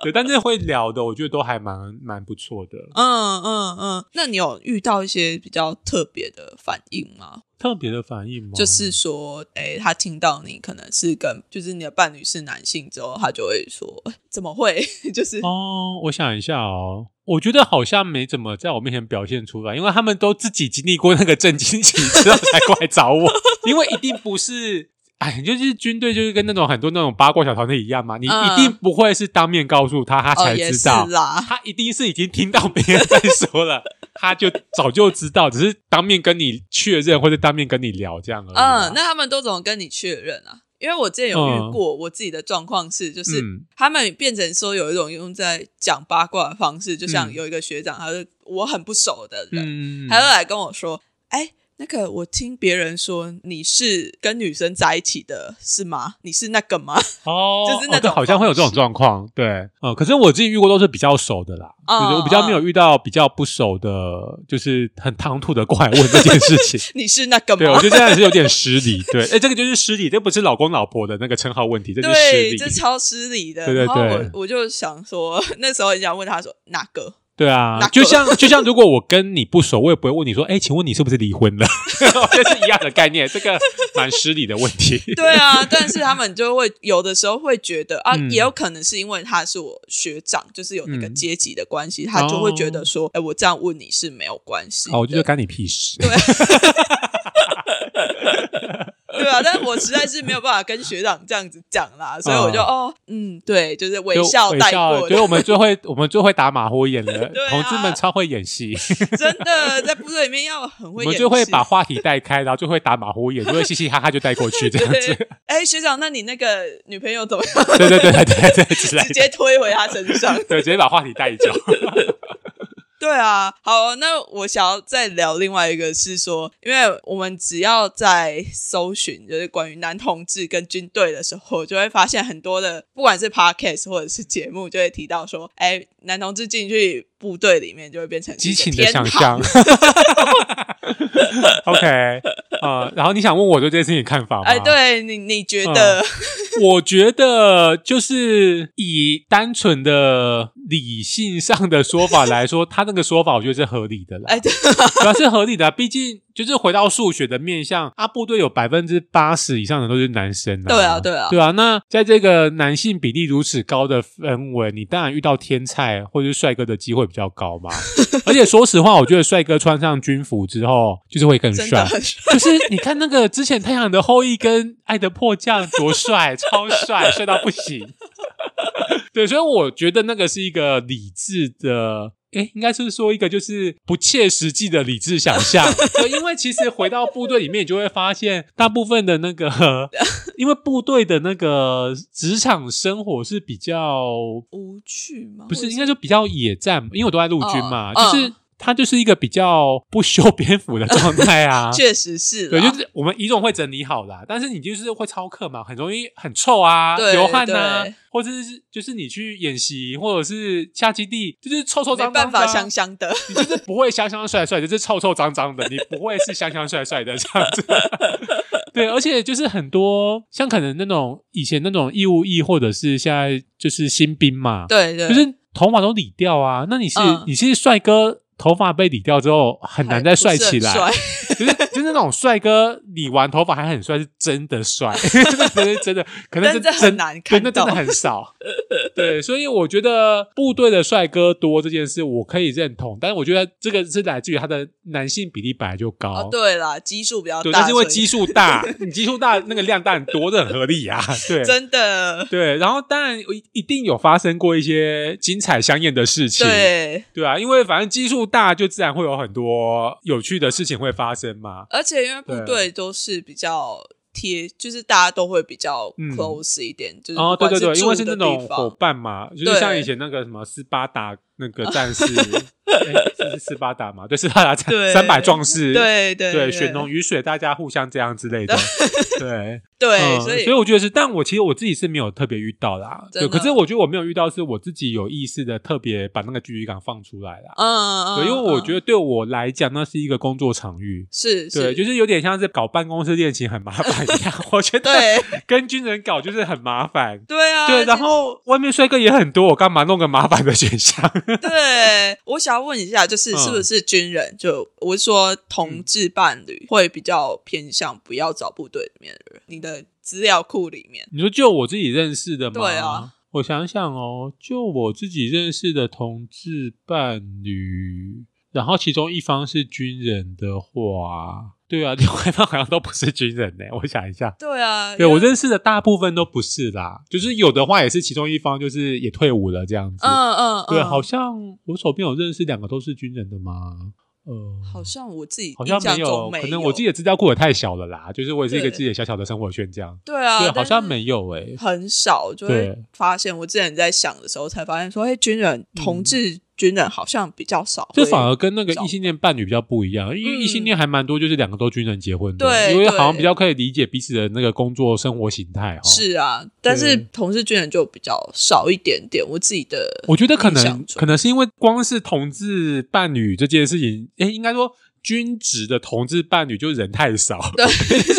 对，但是会聊的，我觉得都还蛮蛮不错的。嗯嗯嗯，那你有遇到一些比较特别的反应吗？特别的反应吗？就是说，哎，他听到你可能是跟，就是你的伴侣是男性之后，他就会说，<laughs> 怎么会？<laughs> 就是哦，我想一下哦，我觉得好像没怎么在我面前表现出来，因为他们都自己经历过那个震惊期之后才过来找我，因为一定不是。哎，就是军队，就是跟那种很多那种八卦小团队一样嘛。你一定不会是当面告诉他，他才知道。他一定是已经听到别人在说了，<laughs> 他就早就知道，只是当面跟你确认或者当面跟你聊这样而已。嗯，那他们都怎么跟你确认啊？因为我之前有遇过，我自己的状况是，就是他们变成说有一种用在讲八卦的方式，就像有一个学长，他是我很不熟的人，他就来跟我说，哎。那个，我听别人说你是跟女生在一起的，是吗？你是那个吗？哦，<laughs> 就是那种，好像会有这种状况，对，嗯，可是我自己遇过都是比较熟的啦，就是我比较没有遇到比较不熟的，就是很唐突的过来问这件事情。<laughs> 你是那个吗？对，我觉得这样是有点失礼，对，<laughs> 哎，这个就是失礼，这不是老公老婆的那个称号问题，这是失礼，这超失礼的。对对对，我我就想说，那时候很想问他说哪个。对啊，就像 <laughs> 就像如果我跟你不熟，我也不会问你说，哎，请问你是不是离婚了？<laughs> 这是一样的概念，这个蛮失礼的问题。<laughs> 对啊，但是他们就会有的时候会觉得啊，也有可能是因为他是我学长，就是有那个阶级的关系，他就会觉得说，哎，我这样问你是没有关系。哦，我觉得干你屁事。对。<laughs> 对啊，但是我实在是没有办法跟学长这样子讲啦，所以我就哦，嗯，对，就是微笑带过。所以我们最会，<laughs> 我们最会打马虎眼了。<laughs> 同志们超会演戏，真的在部队里面要很会。我们就会把话题带开，然后就会打马虎眼，就会嘻嘻哈哈就带过去这样子。哎，学长，那你那个女朋友怎么样？对对对对对对，直接推回他身上，对，直接把话题带走。对啊，好，那我想要再聊另外一个是说，因为我们只要在搜寻就是关于男同志跟军队的时候，就会发现很多的，不管是 podcast 或者是节目，就会提到说，哎，男同志进去部队里面就会变成激情的想象。<laughs> <laughs> OK，啊，然后你想问我对这件事情看法吗？哎，对你，你觉得？<laughs> 我觉得就是以单纯的理性上的说法来说，他那个说法我觉得是合理的啦。哎，主要是合理的，毕竟。就是回到数学的面向，啊，部队有百分之八十以上的都是男生啊。对啊，对啊，对啊。那在这个男性比例如此高的氛围，你当然遇到天才或者是帅哥的机会比较高嘛。<laughs> 而且说实话，我觉得帅哥穿上军服之后，就是会更帅。就是你看那个之前《太阳的后裔》跟《爱的迫降》多帅，超帅，帅到不行。<laughs> 对，所以我觉得那个是一个理智的。哎，应该是说一个就是不切实际的理智想象，<laughs> 因为其实回到部队里面，你就会发现大部分的那个，<laughs> 因为部队的那个职场生活是比较无趣吗？不是，应该就比较野战，因为我都在陆军嘛，就是。它就是一个比较不修边幅的状态啊，<laughs> 确实是。对，就是我们仪容会整理好啦，但是你就是会操课嘛，很容易很臭啊，流汗呐，或者是就是你去演习或者是下基地，就是臭臭脏脏，没办法香香的，你就是不会香香帅帅，就是臭臭脏脏的，<laughs> 你不会是香香帅帅的这样子。对，而且就是很多像可能那种以前那种义务役，或者是现在就是新兵嘛，对对，就是头发都理掉啊，那你是你是帅哥。头发被理掉之后，很难再帅起来。<laughs> 就是就是那种帅哥理完头发还很帅，是真的帅，<laughs> 真的真的真的，可能是真难看，那真的很少。对，所以我觉得部队的帅哥多这件事，我可以认同。但是我觉得这个是来自于他的男性比例本来就高。对啦，基数比较大，但是因为基数大，你基数大，那个量大很多，这很合理啊。对，<laughs> 真的。对，然后当然一定有发生过一些精彩香艳的事情。对，对啊，因为反正基数。大就自然会有很多有趣的事情会发生嘛，而且因为部队都是比较贴，就是大家都会比较 close 一点，就是哦，对对对，因为是那种伙伴嘛，就是像以前那个什么斯巴达那个战士，这是斯巴达嘛？对，斯巴达三三百壮士，对对对，血浓于水，大家互相这样之类的，<laughs> 对对，所以所以我觉得是，但我其实我自己是没有特别遇到啦，对，可是我觉得我没有遇到，是我自己有意识的特别把那个距离感放出来了，嗯，对，因为我觉得对我来讲，那是一个工作场域，是，对，就是有点像是搞办公室恋情很麻烦一样，<laughs> 我觉得 <laughs> 跟军人搞就是很麻烦，对啊，对，然后外面帅哥也很多，我干嘛弄个麻烦的选项？<laughs> 对，我想要问一下，就是是不是军人？就我是说，同志伴侣会比较偏向不要找部队里面的人？你的资料库里面，你说就我自己认识的吗？对啊，我想想哦，就我自己认识的同志伴侣，然后其中一方是军人的话。对啊，<laughs> 另外一方好像都不是军人呢。<laughs> 我想一下，对啊，对我认识的大部分都不是啦，就是有的话也是其中一方就是也退伍了这样子。嗯嗯，对，好像我手边有认识两个都是军人的吗？呃，好像我自己好像没有，可能我自己的资料库也太小了啦。就是我也是一个自己的小小的生活圈这样。对啊，对，好像没有诶，很少就会发现。我之前在想的时候才发现，说哎，军人同志。军人好像比较少，这反而跟那个异性恋伴侣比较不一样，因为异性恋还蛮多，就是两个都军人结婚的，对，因为好像比较可以理解彼此的那个工作生活形态哈。是啊，但是同志军人就比较少一点点。我自己的，我觉得可能可能是因为光是同志伴侣这件事情，哎，应该说。军职的同志伴侣就人太少，对，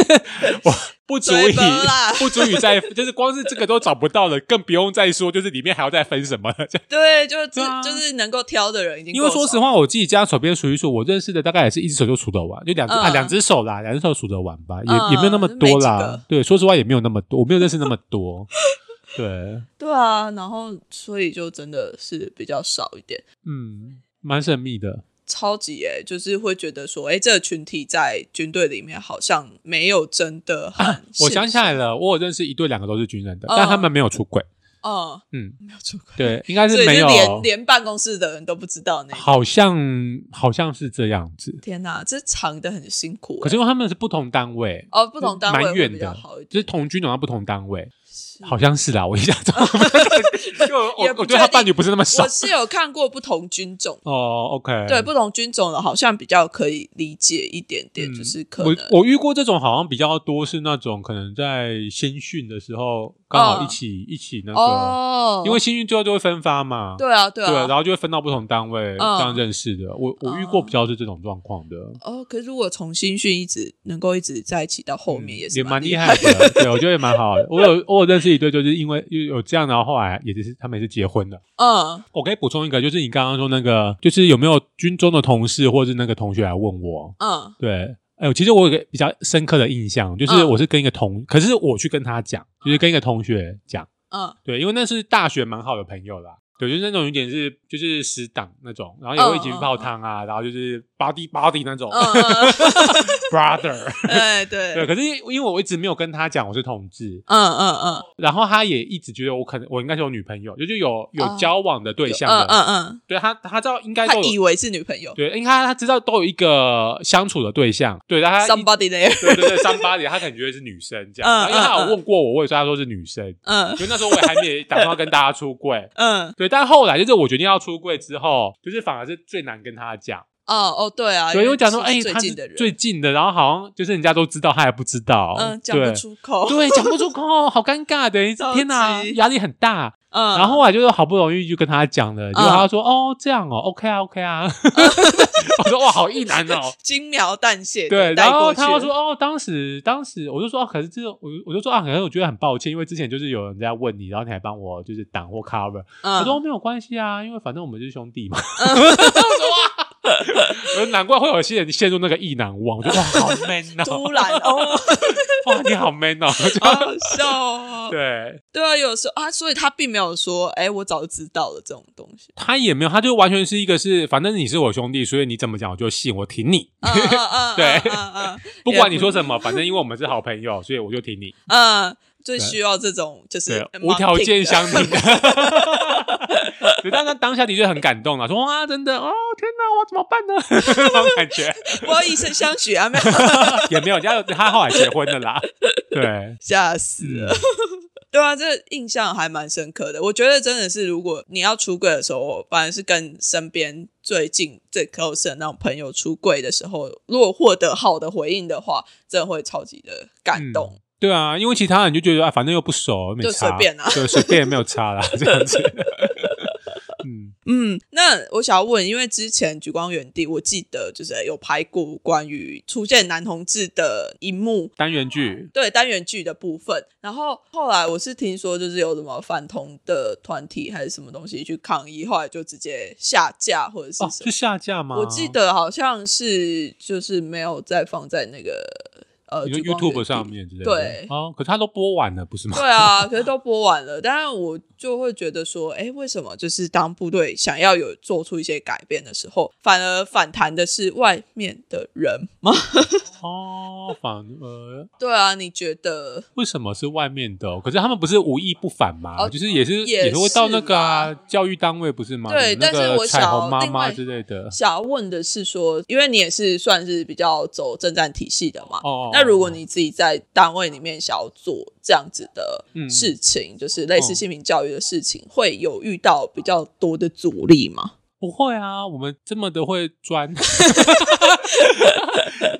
<laughs> 我不足以 <laughs> 不足以再就是光是这个都找不到了，更不用再说就是里面还要再分什么了。对，就是就是能够挑的人已经。因为说实话，我自己家手边数一数，我认识的大概也是一只手就数得完，就两只啊两只手啦，两只手数得完吧，也也没有那么多啦。对，说实话也没有那么多，我没有认识那么多。<laughs> 对对啊，然后所以就真的是比较少一点，嗯，蛮神秘的。超级哎，就是会觉得说，哎，这个群体在军队里面好像没有真的很。我想起来了，我有认识一对，两个都是军人的，但他们没有出轨。哦嗯，没有出轨。对，应该是没有，连连办公室的人都不知道那。好像好像是这样子。天哪，这藏的很辛苦。可是因为他们是不同单位哦，不同单位蛮远的，就是同军，然后不同单位。好像是啦，我印象中，就我我觉得他伴侣不是那么少。我是有看过不同军种。哦，OK，对不同军种的，好像比较可以理解一点点，就是可能。我我遇过这种好像比较多是那种可能在新训的时候刚好一起一起那个，因为新训最后就会分发嘛，对啊对啊，对，然后就会分到不同单位这样认识的。我我遇过比较是这种状况的。哦，可是如果从新训一直能够一直在一起到后面，也是也蛮厉害的。对，我觉得也蛮好的。我有我有认识。一对就是因为有有这样，然后后来也就是他们也是结婚的。嗯，我可以补充一个，就是你刚刚说那个，就是有没有军中的同事或是那个同学来问我？嗯，对，哎呦，其实我有个比较深刻的印象，就是我是跟一个同，可是我去跟他讲，就是跟一个同学讲，嗯，对，因为那是大学蛮好的朋友啦。对，就是那种有点是就是死党那种，然后也会一起去泡汤啊，然后就是 body body 那种，<laughs> brother，<laughs> 哎对。对。可是因为我一直没有跟他讲我是同志，嗯嗯嗯，然后他也一直觉得我可能我应该是有女朋友，就就有有交往的对象的，嗯嗯，对他他知道应该他以为是女朋友，对，因为他他知道都有一个相处的对象，对，他 somebody there，<laughs> 对对对，somebody，他可能觉得是女生这样，因为他有问过我，我也说他说是女生，嗯，因为那时候我也还没打算要跟大家出柜，嗯，对。但后来就是我决定要出柜之后，就是反而是最难跟他讲。哦哦，对啊，所以我讲说，哎，最近的人，最近的，然后好像就是人家都知道，他还不知道，嗯，讲不出口，对，讲不出口，好尴尬的，<laughs> 天哪，压力很大。嗯，然后后来就是好不容易就跟他讲了，结果他说，哦，这样哦，OK 啊，OK 啊。<laughs> 我说哇，好意难哦，<laughs> 轻描淡写。对，然后他说，哦，当时当时我就说，可是这我我就说啊，可能我觉得很抱歉，因为之前就是有人在问你，然后你还帮我就是挡或 cover。我说没有关系啊，因为反正我们是兄弟嘛。我说哇。<laughs> 难怪会有些人陷入那个意难忘，我觉得哇，<laughs> 好 man 哦！<laughs> 突然哦，哇，你好 man 哦，好笑哦。对对啊，有时候啊，所以他并没有说，哎，我早就知道了这种东西。他也没有，他就完全是一个是，反正你是我兄弟，所以你怎么讲我就信，我挺你。对，不管你说什么，反正因为我们是好朋友，所以我就挺你。嗯，最需要这种就是无条件相挺。<laughs> 对，但他当下的确很感动啊，说哇，真的哦，天哪，我怎么办呢？<laughs> 那种感觉，我要以身相许啊，没有，<laughs> 也没有，他他后来结婚了啦，对，吓死了。对啊，这印象还蛮深刻的。我觉得真的是，如果你要出柜的时候，反而是跟身边最近最 close 的那种朋友出柜的时候，如果获得好的回应的话，真的会超级的感动。对啊，因为其他人就觉得啊，反正又不熟，就随便啊，就随便没有差啦，<laughs> 这样子。<laughs> 嗯嗯，那我想要问，因为之前《举光原地》，我记得就是有拍过关于出现男同志的一幕单元剧，对单元剧的部分。然后后来我是听说，就是有什么反同的团体还是什么东西去抗议，后来就直接下架或者是什么？是下架吗？我记得好像是就是没有再放在那个。呃，YouTube 上面之类的，对啊，可是它都播完了，不是吗？对啊，可是都播完了，但是我就会觉得说，哎，为什么就是当部队想要有做出一些改变的时候，反而反弹的是外面的人吗？<laughs> 哦，反而对啊，你觉得为什么是外面的？可是他们不是无意不反吗？就是也是也是会到那个教育单位不是吗？对，但是我彩虹妈妈之类的，想要问的是说，因为你也是算是比较走政战体系的嘛，哦。那如果你自己在单位里面想要做这样子的事情，就是类似性平教育的事情，会有遇到比较多的阻力吗？不会啊，我们这么的会钻，<laughs>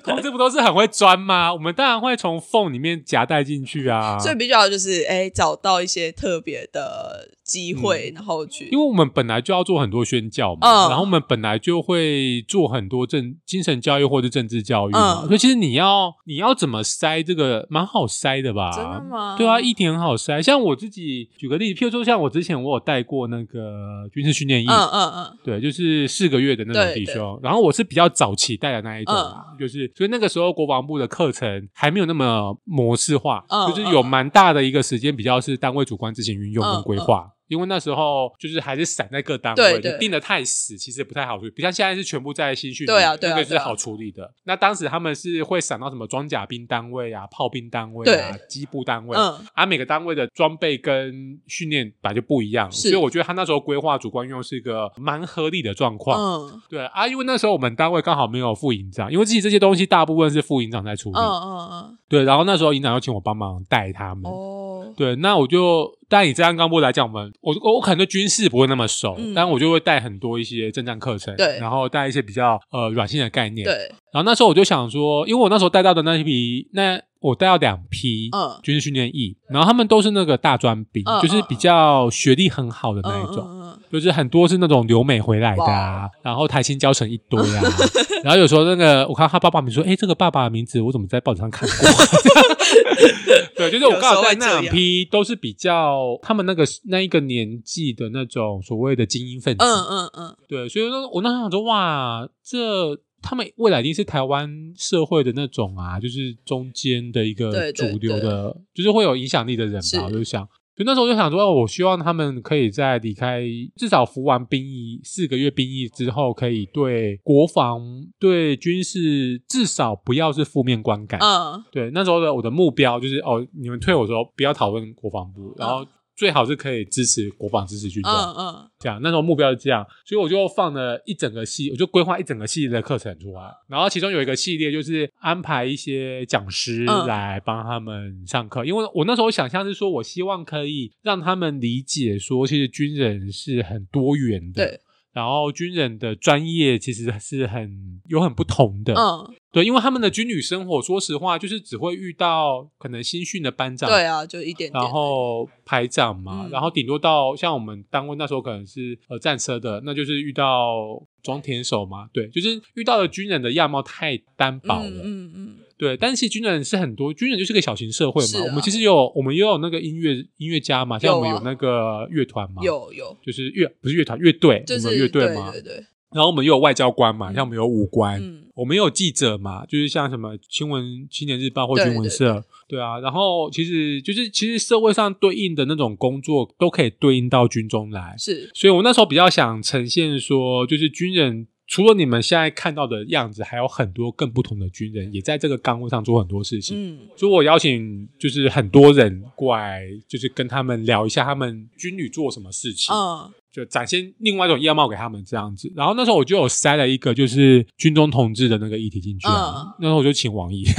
同志不都是很会钻吗？我们当然会从缝里面夹带进去啊。所以比较就是哎，找到一些特别的。机会，然后去，因为我们本来就要做很多宣教嘛，然后我们本来就会做很多政精神教育或者政治教育嘛，所以其实你要你要怎么塞这个，蛮好塞的吧？真的吗？对啊，议题很好塞。像我自己举个例子，譬如说，像我之前我有带过那个军事训练营，嗯嗯嗯，对，就是四个月的那种弟兄，然后我是比较早期带的那一种，就是所以那个时候国防部的课程还没有那么模式化，就是有蛮大的一个时间比较是单位主观自行运用跟规划。因为那时候就是还是散在各单位，你定的太死，其实不太好处理。不像现在是全部在新训，对啊，那个是好处理的。那当时他们是会散到什么装甲兵单位啊、炮兵单位啊、机部单位，嗯，啊，每个单位的装备跟训练本来就不一样，所以我觉得他那时候规划主观用是一个蛮合理的状况。嗯，对啊，因为那时候我们单位刚好没有副营长，因为自己这些东西大部分是副营长在处理。嗯嗯嗯，对，然后那时候营长又请我帮忙带他们。哦，对，那我就。但以这样干部来讲，我们我我我可能对军事不会那么熟，但我就会带很多一些政战课程，对，然后带一些比较呃软性的概念，对。然后那时候我就想说，因为我那时候带到的那批，那我带到两批嗯军事训练役，然后他们都是那个大专兵，就是比较学历很好的那一种，就是很多是那种留美回来的，啊，然后台新教成一堆啊。<laughs> 然后有时候那个我看他爸爸名说，哎，这个爸爸的名字我怎么在报纸上看过？<laughs> 对，就是我刚好在那两批都是比较他们那个那一个年纪的那种所谓的精英分子，嗯嗯嗯，对，所以说我那时候想说，哇，这他们未来一定是台湾社会的那种啊，就是中间的一个主流的，就是会有影响力的人吧，我就想。就那时候我就想说，我希望他们可以在离开至少服完兵役四个月兵役之后，可以对国防、对军事至少不要是负面观感。嗯，对，那时候的我的目标就是哦，你们退我时候不要讨论国防部，然后。最好是可以支持国防支持军队，嗯嗯，这样那时候目标是这样，所以我就放了一整个系，我就规划一整个系列的课程出来，然后其中有一个系列就是安排一些讲师来帮他们上课，因为我那时候想象是说，我希望可以让他们理解说，其实军人是很多元的，对。然后军人的专业其实是很有很不同的，嗯，对，因为他们的军旅生活，说实话，就是只会遇到可能新训的班长，对啊，就一点，然后排长嘛，然后顶多到像我们单位那时候可能是呃战车的，那就是遇到装填手嘛，对，就是遇到的军人的样貌太单薄了，嗯嗯。对，但是其实军人是很多，军人就是个小型社会嘛。我们其实有，我们也有那个音乐音乐家嘛，像我们有那个乐团嘛，有有，就是乐不是乐团乐队，我们乐队嘛，对对。然后我们又有外交官嘛，像我们有武官，我们有记者嘛，就是像什么新闻青年日报或新闻社，对啊。然后其实就是其实社会上对应的那种工作都可以对应到军中来，是。所以我那时候比较想呈现说，就是军人。除了你们现在看到的样子，还有很多更不同的军人也在这个岗位上做很多事情。嗯，所以我邀请就是很多人过来，就是跟他们聊一下他们军旅做什么事情。嗯，就展现另外一种样貌给他们这样子。然后那时候我就有塞了一个就是军中同志的那个议题进去啊，那时候我就请王毅。<laughs>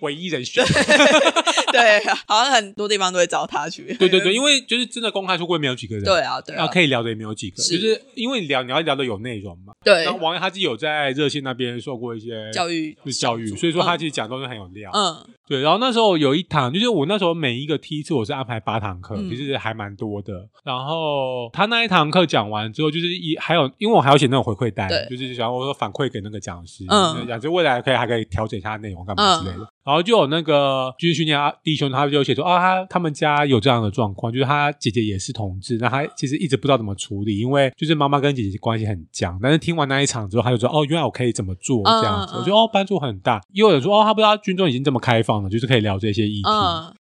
唯一人选，对，好像很多地方都会找他去。对对对，因为就是真的公开出柜没有几个人，对啊，对啊，可以聊的也没有几个，就是因为聊你要聊的有内容嘛。对，然后王毅他自己有在热线那边受过一些教育，就是教育，所以说他其实讲东西很有料。嗯，对。然后那时候有一堂，就是我那时候每一个梯次我是安排八堂课，其实还蛮多的。然后他那一堂课讲完之后，就是一还有，因为我还要写那种回馈单，就是想我说反馈给那个讲师，嗯，讲师未来可以还可以调整一下内容干嘛之类的。然后就有那个军事训练啊弟兄，他就写说啊，他他们家有这样的状况，就是他姐姐也是同志，那他其实一直不知道怎么处理，因为就是妈妈跟姐姐关系很僵。但是听完那一场之后，他就说哦，原来我可以怎么做这样子，我觉得哦帮助很大。又有人说哦，他不知道军中已经这么开放了，就是可以聊这些议题。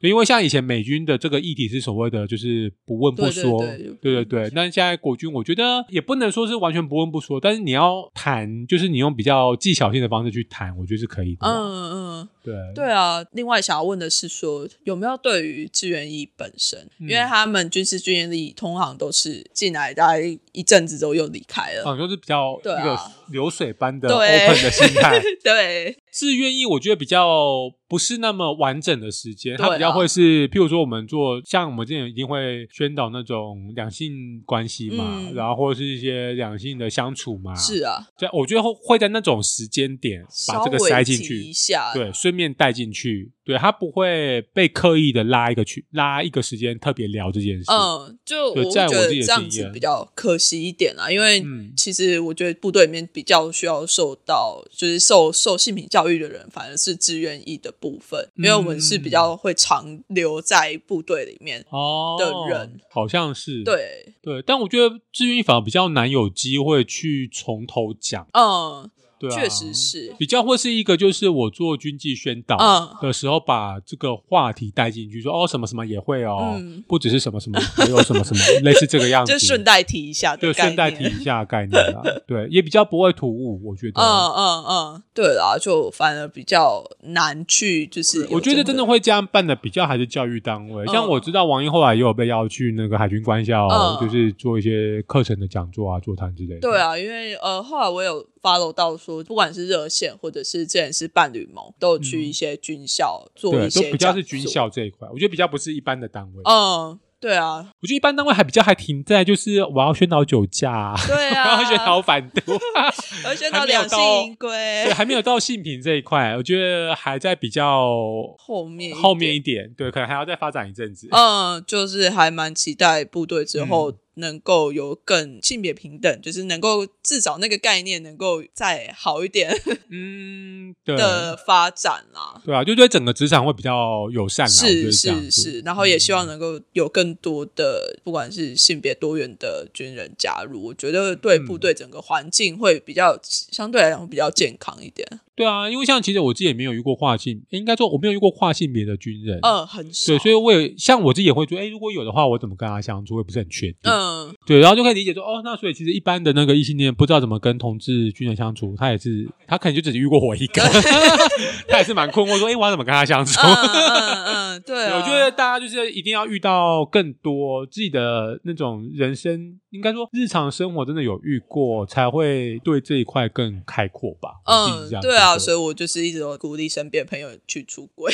因为像以前美军的这个议题是所谓的就是不问不说，对对对。但现在国军，我觉得也不能说是完全不问不说，但是你要谈，就是你用比较技巧性的方式去谈，我觉得是可以的。嗯嗯，对。对啊，另外想要问的是说，有没有对于志愿役本身，因为他们军事志愿役通常都是进来大概一阵子之后又离开了，啊，就是比较一个流水般的 open 的心态。<laughs> 对，志愿意我觉得比较。不是那么完整的时间，它比较会是，譬如说我们做像我们之前一定会宣导那种两性关系嘛，然后或者是一些两性的相处嘛。是啊，在我觉得会在那种时间点把这个塞进去。一下，对，顺便带进去，对，他不会被刻意的拉一个去拉一个时间特别聊这件事。嗯，就我觉得这样子比较可惜一点啊，因为其实我觉得部队里面比较需要受到就是受受性平教育的人，反而是志愿意的。部分，因为我们是比较会长留在部队里面的人，好像是对对，但我觉得志愿反而比较难有机会去从头讲，嗯。确实是。比较会是一个，就是我做军纪宣导的时候，把这个话题带进去，说哦什么什么也会哦，不只是什么什么，还有什么什么，<laughs> 类似这个样子，就顺带提一下，对，顺带提一下概念啊，<laughs> 对，也比较不会突兀，我觉得，嗯嗯嗯，对啦，就反而比较难去，就是我觉得真的会这样办的，比较还是教育单位，像我知道王英后来也有被邀去那个海军官校，就是做一些课程的讲座啊、座谈之类的。对啊，因为呃，后来我有。Follow 到说，不管是热线或者是之前是伴侣盟，都有去一些军校做一些，都比较是军校这一块。我觉得比较不是一般的单位。嗯，对啊，我觉得一般单位还比较还停在就是我要宣导酒驾，对啊，<laughs> 要宣导反毒，我要宣导两性规，对，还没有到性平这一块。我觉得还在比较后面后面一点，对，可能还要再发展一阵子。嗯，就是还蛮期待部队之后。能够有更性别平等，就是能够至少那个概念能够再好一点，<laughs> 嗯，的发展啦，对啊，就对整个职场会比较友善，是是是，然后也希望能够有更多的不管是性别多元的军人加入，我觉得对部队整个环境会比较相对来讲会比较健康一点。对啊，因为像其实我自己也没有遇过跨性，应该说我没有遇过跨性别的军人，嗯，很少。对，所以我也像我自己也会说，哎，如果有的话，我怎么跟他相处，我也不是很确定。嗯，对，然后就可以理解说，哦，那所以其实一般的那个异性恋不知道怎么跟同志军人相处，他也是，他可能就只是遇过我一个，<laughs> 他也是蛮困惑，说，哎，我要怎么跟他相处？嗯嗯，对，我觉得大家就是一定要遇到更多自己的那种人生，应该说日常生活真的有遇过，才会对这一块更开阔吧。嗯，对啊。啊，所以我就是一直都鼓励身边朋友去出轨。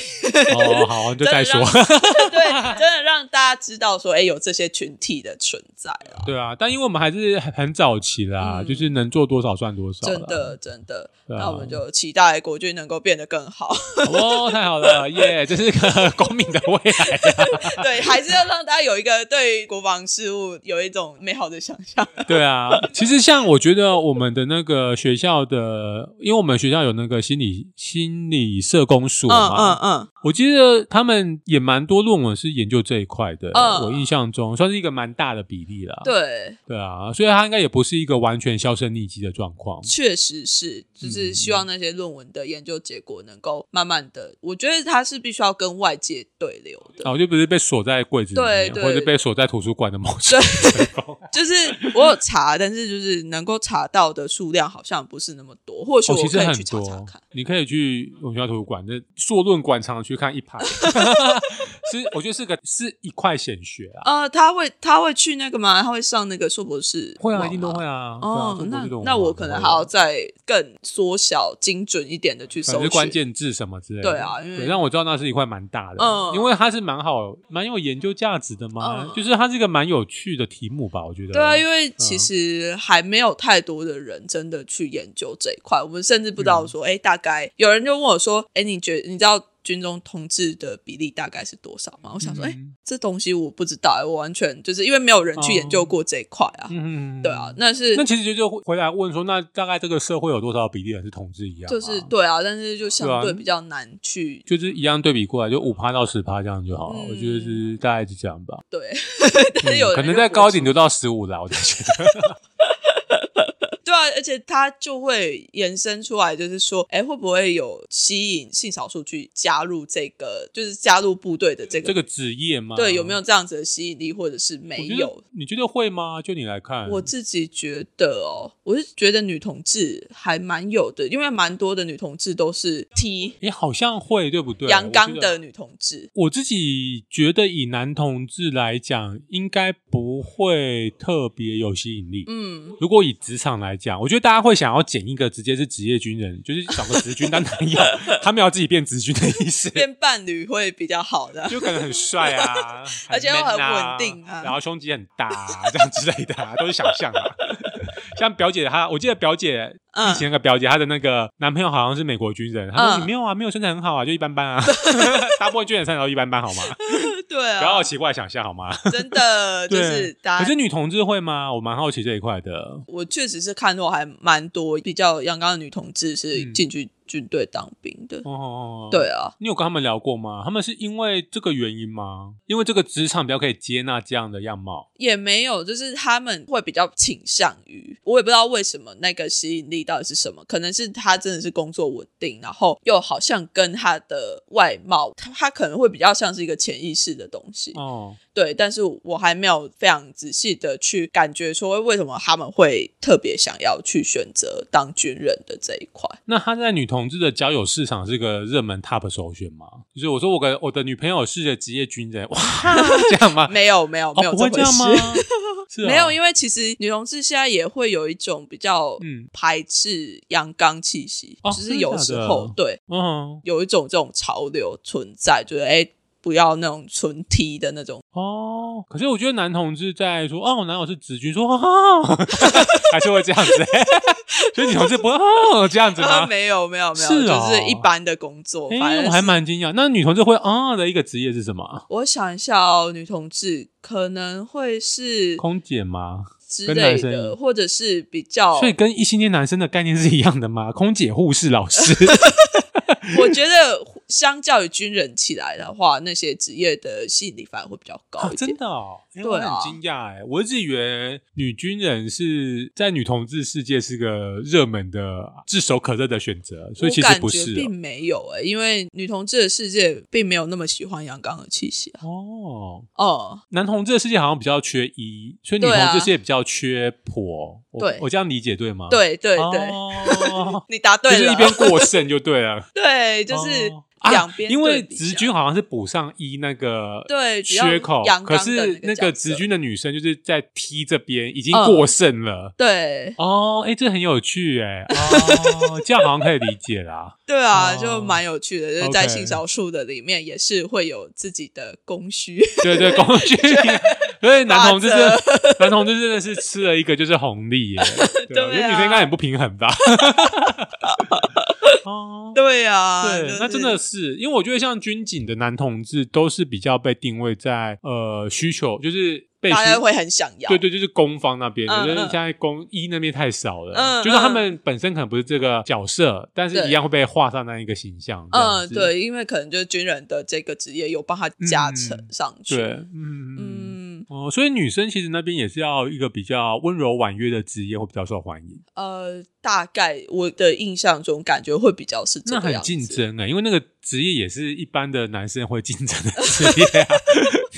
哦，好，<laughs> 就再说。<laughs> 对，真的让大家知道说，哎，有这些群体的存在啊。对啊，但因为我们还是很早期啦，就是能做多少算多少。真的，真的。那我们就期待国军能够变得更好。哦，<laughs> 太好了，耶！这是个光明的未来。对，还是要让大家有一个对国防事务有一种美好的想象。对啊，其实像我觉得我们的那个学校的，因为我们学校有那个心理心理社工所嘛，我记得他们也蛮多论文是研究这一块的。嗯，我印象中算是一个蛮大的比例了。对，对啊，所以它应该也不是一个完全销声匿迹的状况。确实是，就是。希望那些论文的研究结果能够慢慢的，我觉得它是必须要跟外界对流的。哦，就不是被锁在柜子里面，或者被锁在图书馆的某处。<laughs> 就是我有查，但是就是能够查到的数量好像不是那么多。或许我可以去查查看。你可以去我们学校图书馆，的硕论馆藏的去看一排，<laughs> 是我觉得是个是一块显学啊。呃，他会他会去那个吗？他会上那个硕博士？会啊，一定都会啊。哦，那那我可能还要再更缩小、精准一点的去搜关键字什么之类的。对啊，因为，让我知道那是一块蛮大的，嗯，因为它是蛮好、蛮有研究价值的嘛。就是它是一个蛮有趣的题目吧？我觉得。对啊，因为其实还没有太多的人真的去研究这一块，我们甚至不知道说，哎，大概有人就问我说，哎，你觉你知道？军中同志的比例大概是多少嘛？我想说，哎，这东西我不知道，我完全就是因为没有人去研究过这一块啊。嗯，对啊，那是那其实就就回来问说，那大概这个社会有多少比例人是同志一样？就是对啊，但是就相对比较难去，就是一样对比过来，就五趴到十趴这样就好了。我觉得是大概是这样吧。对，<laughs> 但是有可能在高点就到十五了，我觉得。而且它就会延伸出来，就是说，哎，会不会有吸引性少数去加入这个，就是加入部队的这个这个职业吗？对，有没有这样子的吸引力，或者是没有？你觉得会吗？就你来看，我自己觉得哦，我是觉得女同志还蛮有的，因为蛮多的女同志都是 T，哎，好像会，对不对？阳刚的女同志，我自己觉得以男同志来讲，应该不会特别有吸引力。嗯，如果以职场来。讲，我觉得大家会想要捡一个直接是职业军人，就是找个直军当男友，<laughs> 他们要自己变直军的意思，变伴侣会比较好的，就可能很帅啊，<laughs> 而且又很稳定啊，然后胸肌很大这样之类的，都是想象啊。<laughs> 像表姐她，我记得表姐以前那个表姐，她的那个男朋友好像是美国军人，她说你没有啊，没有身材很好啊，就一般般啊，<laughs> 大部分军人身材都一般般，好吗？<laughs> 对啊，不要奇怪想象好吗？真的就是，可是女同志会吗？我蛮好奇这一块的。我确实是看过还蛮多比较阳刚的女同志是进去。军队当兵的哦，对啊，你有跟他们聊过吗？他们是因为这个原因吗？因为这个职场比较可以接纳这样的样貌，也没有，就是他们会比较倾向于，我也不知道为什么那个吸引力到底是什么，可能是他真的是工作稳定，然后又好像跟他的外貌，他他可能会比较像是一个潜意识的东西哦。对，但是我还没有非常仔细的去感觉说为什么他们会特别想要去选择当军人的这一块。那他在女同志的交友市场是个热门 top 首选吗？就是我说我跟我的女朋友是个职业军人，哇，<laughs> 这样吗？没有没有没有会这样吗？<laughs> 没有，因为其实女同志现在也会有一种比较嗯排斥阳刚气息，就是有时候对，嗯，有一种这种潮流存在，就是哎。不要那种纯 T 的那种哦。可是我觉得男同志在说哦，我男友是直军，说 <laughs> 还是会这样子。<laughs> 所以女同志不会这样子吗？<laughs> 没有没有没有，是就是一般的工作。哎，我还蛮惊讶。那女同志会啊的一个职业是什么？我想一下哦，女同志可能会是空姐吗？之类的，或者是比较，所以跟异性恋男生的概念是一样的吗？空姐、护士、老师。我觉得。相较于军人起来的话，那些职业的吸引力反而会比较高一点。真的哦，我很惊讶哎，我一直以为女军人是在女同志世界是个热门的、炙手可热的选择，所以其实不是，并没有哎，因为女同志的世界并没有那么喜欢阳刚的气息哦哦，男同志的世界好像比较缺一，所以女同志世界比较缺婆。对，我这样理解对吗？对对对，<laughs> 你答对了，就是一边过剩就对了。<laughs> 对，就是。两边，因为直军好像是补上一那个对缺口，可是那个直军的女生就是在 T 这边已经过剩了。对，哦，哎，这很有趣哎，哦，这样好像可以理解啦。<laughs> 对啊，就蛮有趣的，就是在性少数的里面也是会有自己的供需。对对，供需。<laughs> <laughs> 所以男同志是男同志真的是吃了一个就是红利耶。<laughs> 对，我觉得女生应该很不平衡吧。<laughs> 哦，对呀，对，那真的是，因为我觉得像军警的男同志都是比较被定位在呃需求，就是大家会很想要，对对，就是攻方那边，我觉得现在攻一那边太少了，嗯，就是他们本身可能不是这个角色，但是一样会被画上那一个形象，嗯，对，因为可能就是军人的这个职业有帮他加成上去，对，嗯。嗯。哦，所以女生其实那边也是要一个比较温柔婉约的职业会比较受欢迎。呃，大概我的印象中感觉会比较是这样。那很竞争啊，因为那个职业也是一般的男生会竞争的 <laughs> 职业啊。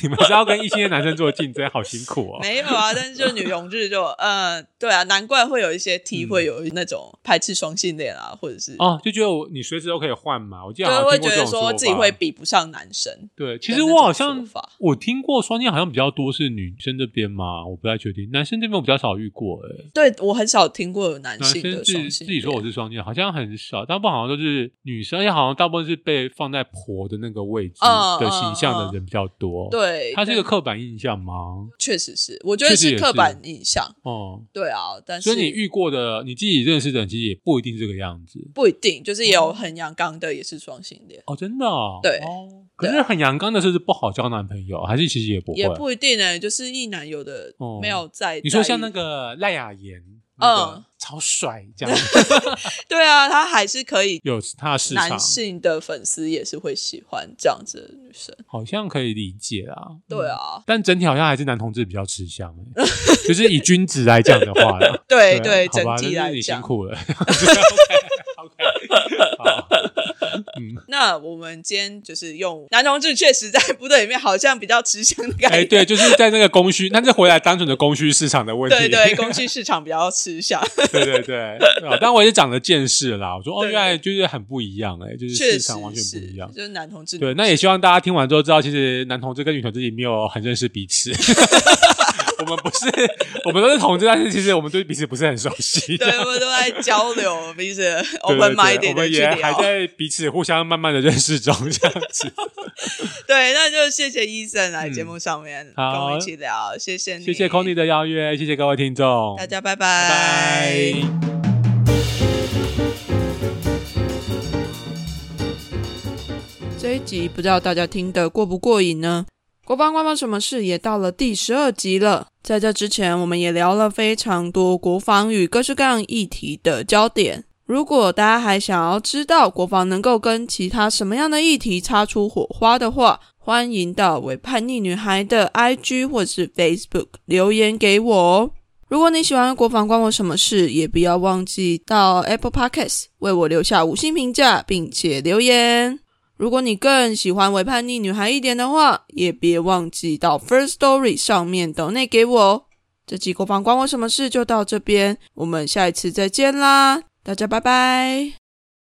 你们是要跟异性的男生做竞争，好辛苦哦。<laughs> 没有啊，但是就女同志就呃，对啊，难怪会有一些 T 会有那种排斥双性恋啊，或者是哦，就觉得我你随时都可以换嘛。我记得会觉得说自己会比不上男生。对，其实我好像我听过双性好像比较多是女生这边嘛，我不太确定，男生这边我比较少遇过哎。对我很少听过有男性的双性，自己说我是双性，好像很少，大部分好像都是女生，而且好像大部分是被放在婆的那个位置的形象的人比较多。对，它是一个刻板印象吗？确实是，我觉得是刻板印象。哦，对啊，但是所以你遇过的，你自己认识的人其实也不一定这个样子，不一定，就是也有很阳刚的，也是双性恋。哦，真的？对。可是很阳刚的，是不是不好交男朋友？还是其实也不会？也不一定呢，就是一男有的没有在。你说像那个赖雅妍。嗯，超帅这样。<laughs> 对啊，他还是可以有他的市场，男性的粉丝也是会喜欢这样子的女生，好像可以理解啊。对啊，但整体好像还是男同志比较吃香哎，就是以君子来讲的话，<laughs> 对对，整体来讲，辛苦了。<laughs> <laughs> <laughs> 那我们今天就是用男同志，确实在部队里面好像比较吃香的感觉。哎，对，就是在那个供需，那是回来单纯的供需市场的问题。对对，供需市场比较吃香。<laughs> 对对对，但我也是长了见识啦。我说哦，原来就是很不一样哎，就是市场完全不一样。就是男同志，对，那也希望大家听完之后知道，其实男同志跟女同志也没有很认识彼此。我们不是，<laughs> 我们都是同志，但是其实我们对彼此不是很熟悉。对，我们都在交流彼此，<laughs> open mind 我们也还在彼此互相慢慢的认识中，这样子。<laughs> 对，那就谢谢医生来节目上面跟我们一起聊，谢谢你，谢谢 Conny 的邀约，谢谢各位听众，大家拜拜。这一集不知道大家听得过不过瘾呢？国防官方什么事也到了第十二集了。在这之前，我们也聊了非常多国防与各式各样议题的焦点。如果大家还想要知道国防能够跟其他什么样的议题擦出火花的话，欢迎到为叛逆女孩的 IG 或是 Facebook 留言给我哦。如果你喜欢国防关我什么事，也不要忘记到 Apple Podcasts 为我留下五星评价，并且留言。如果你更喜欢伪叛逆女孩一点的话，也别忘记到 First Story 上面抖内给我哦。这集国防关我什么事就到这边，我们下一次再见啦，大家拜拜。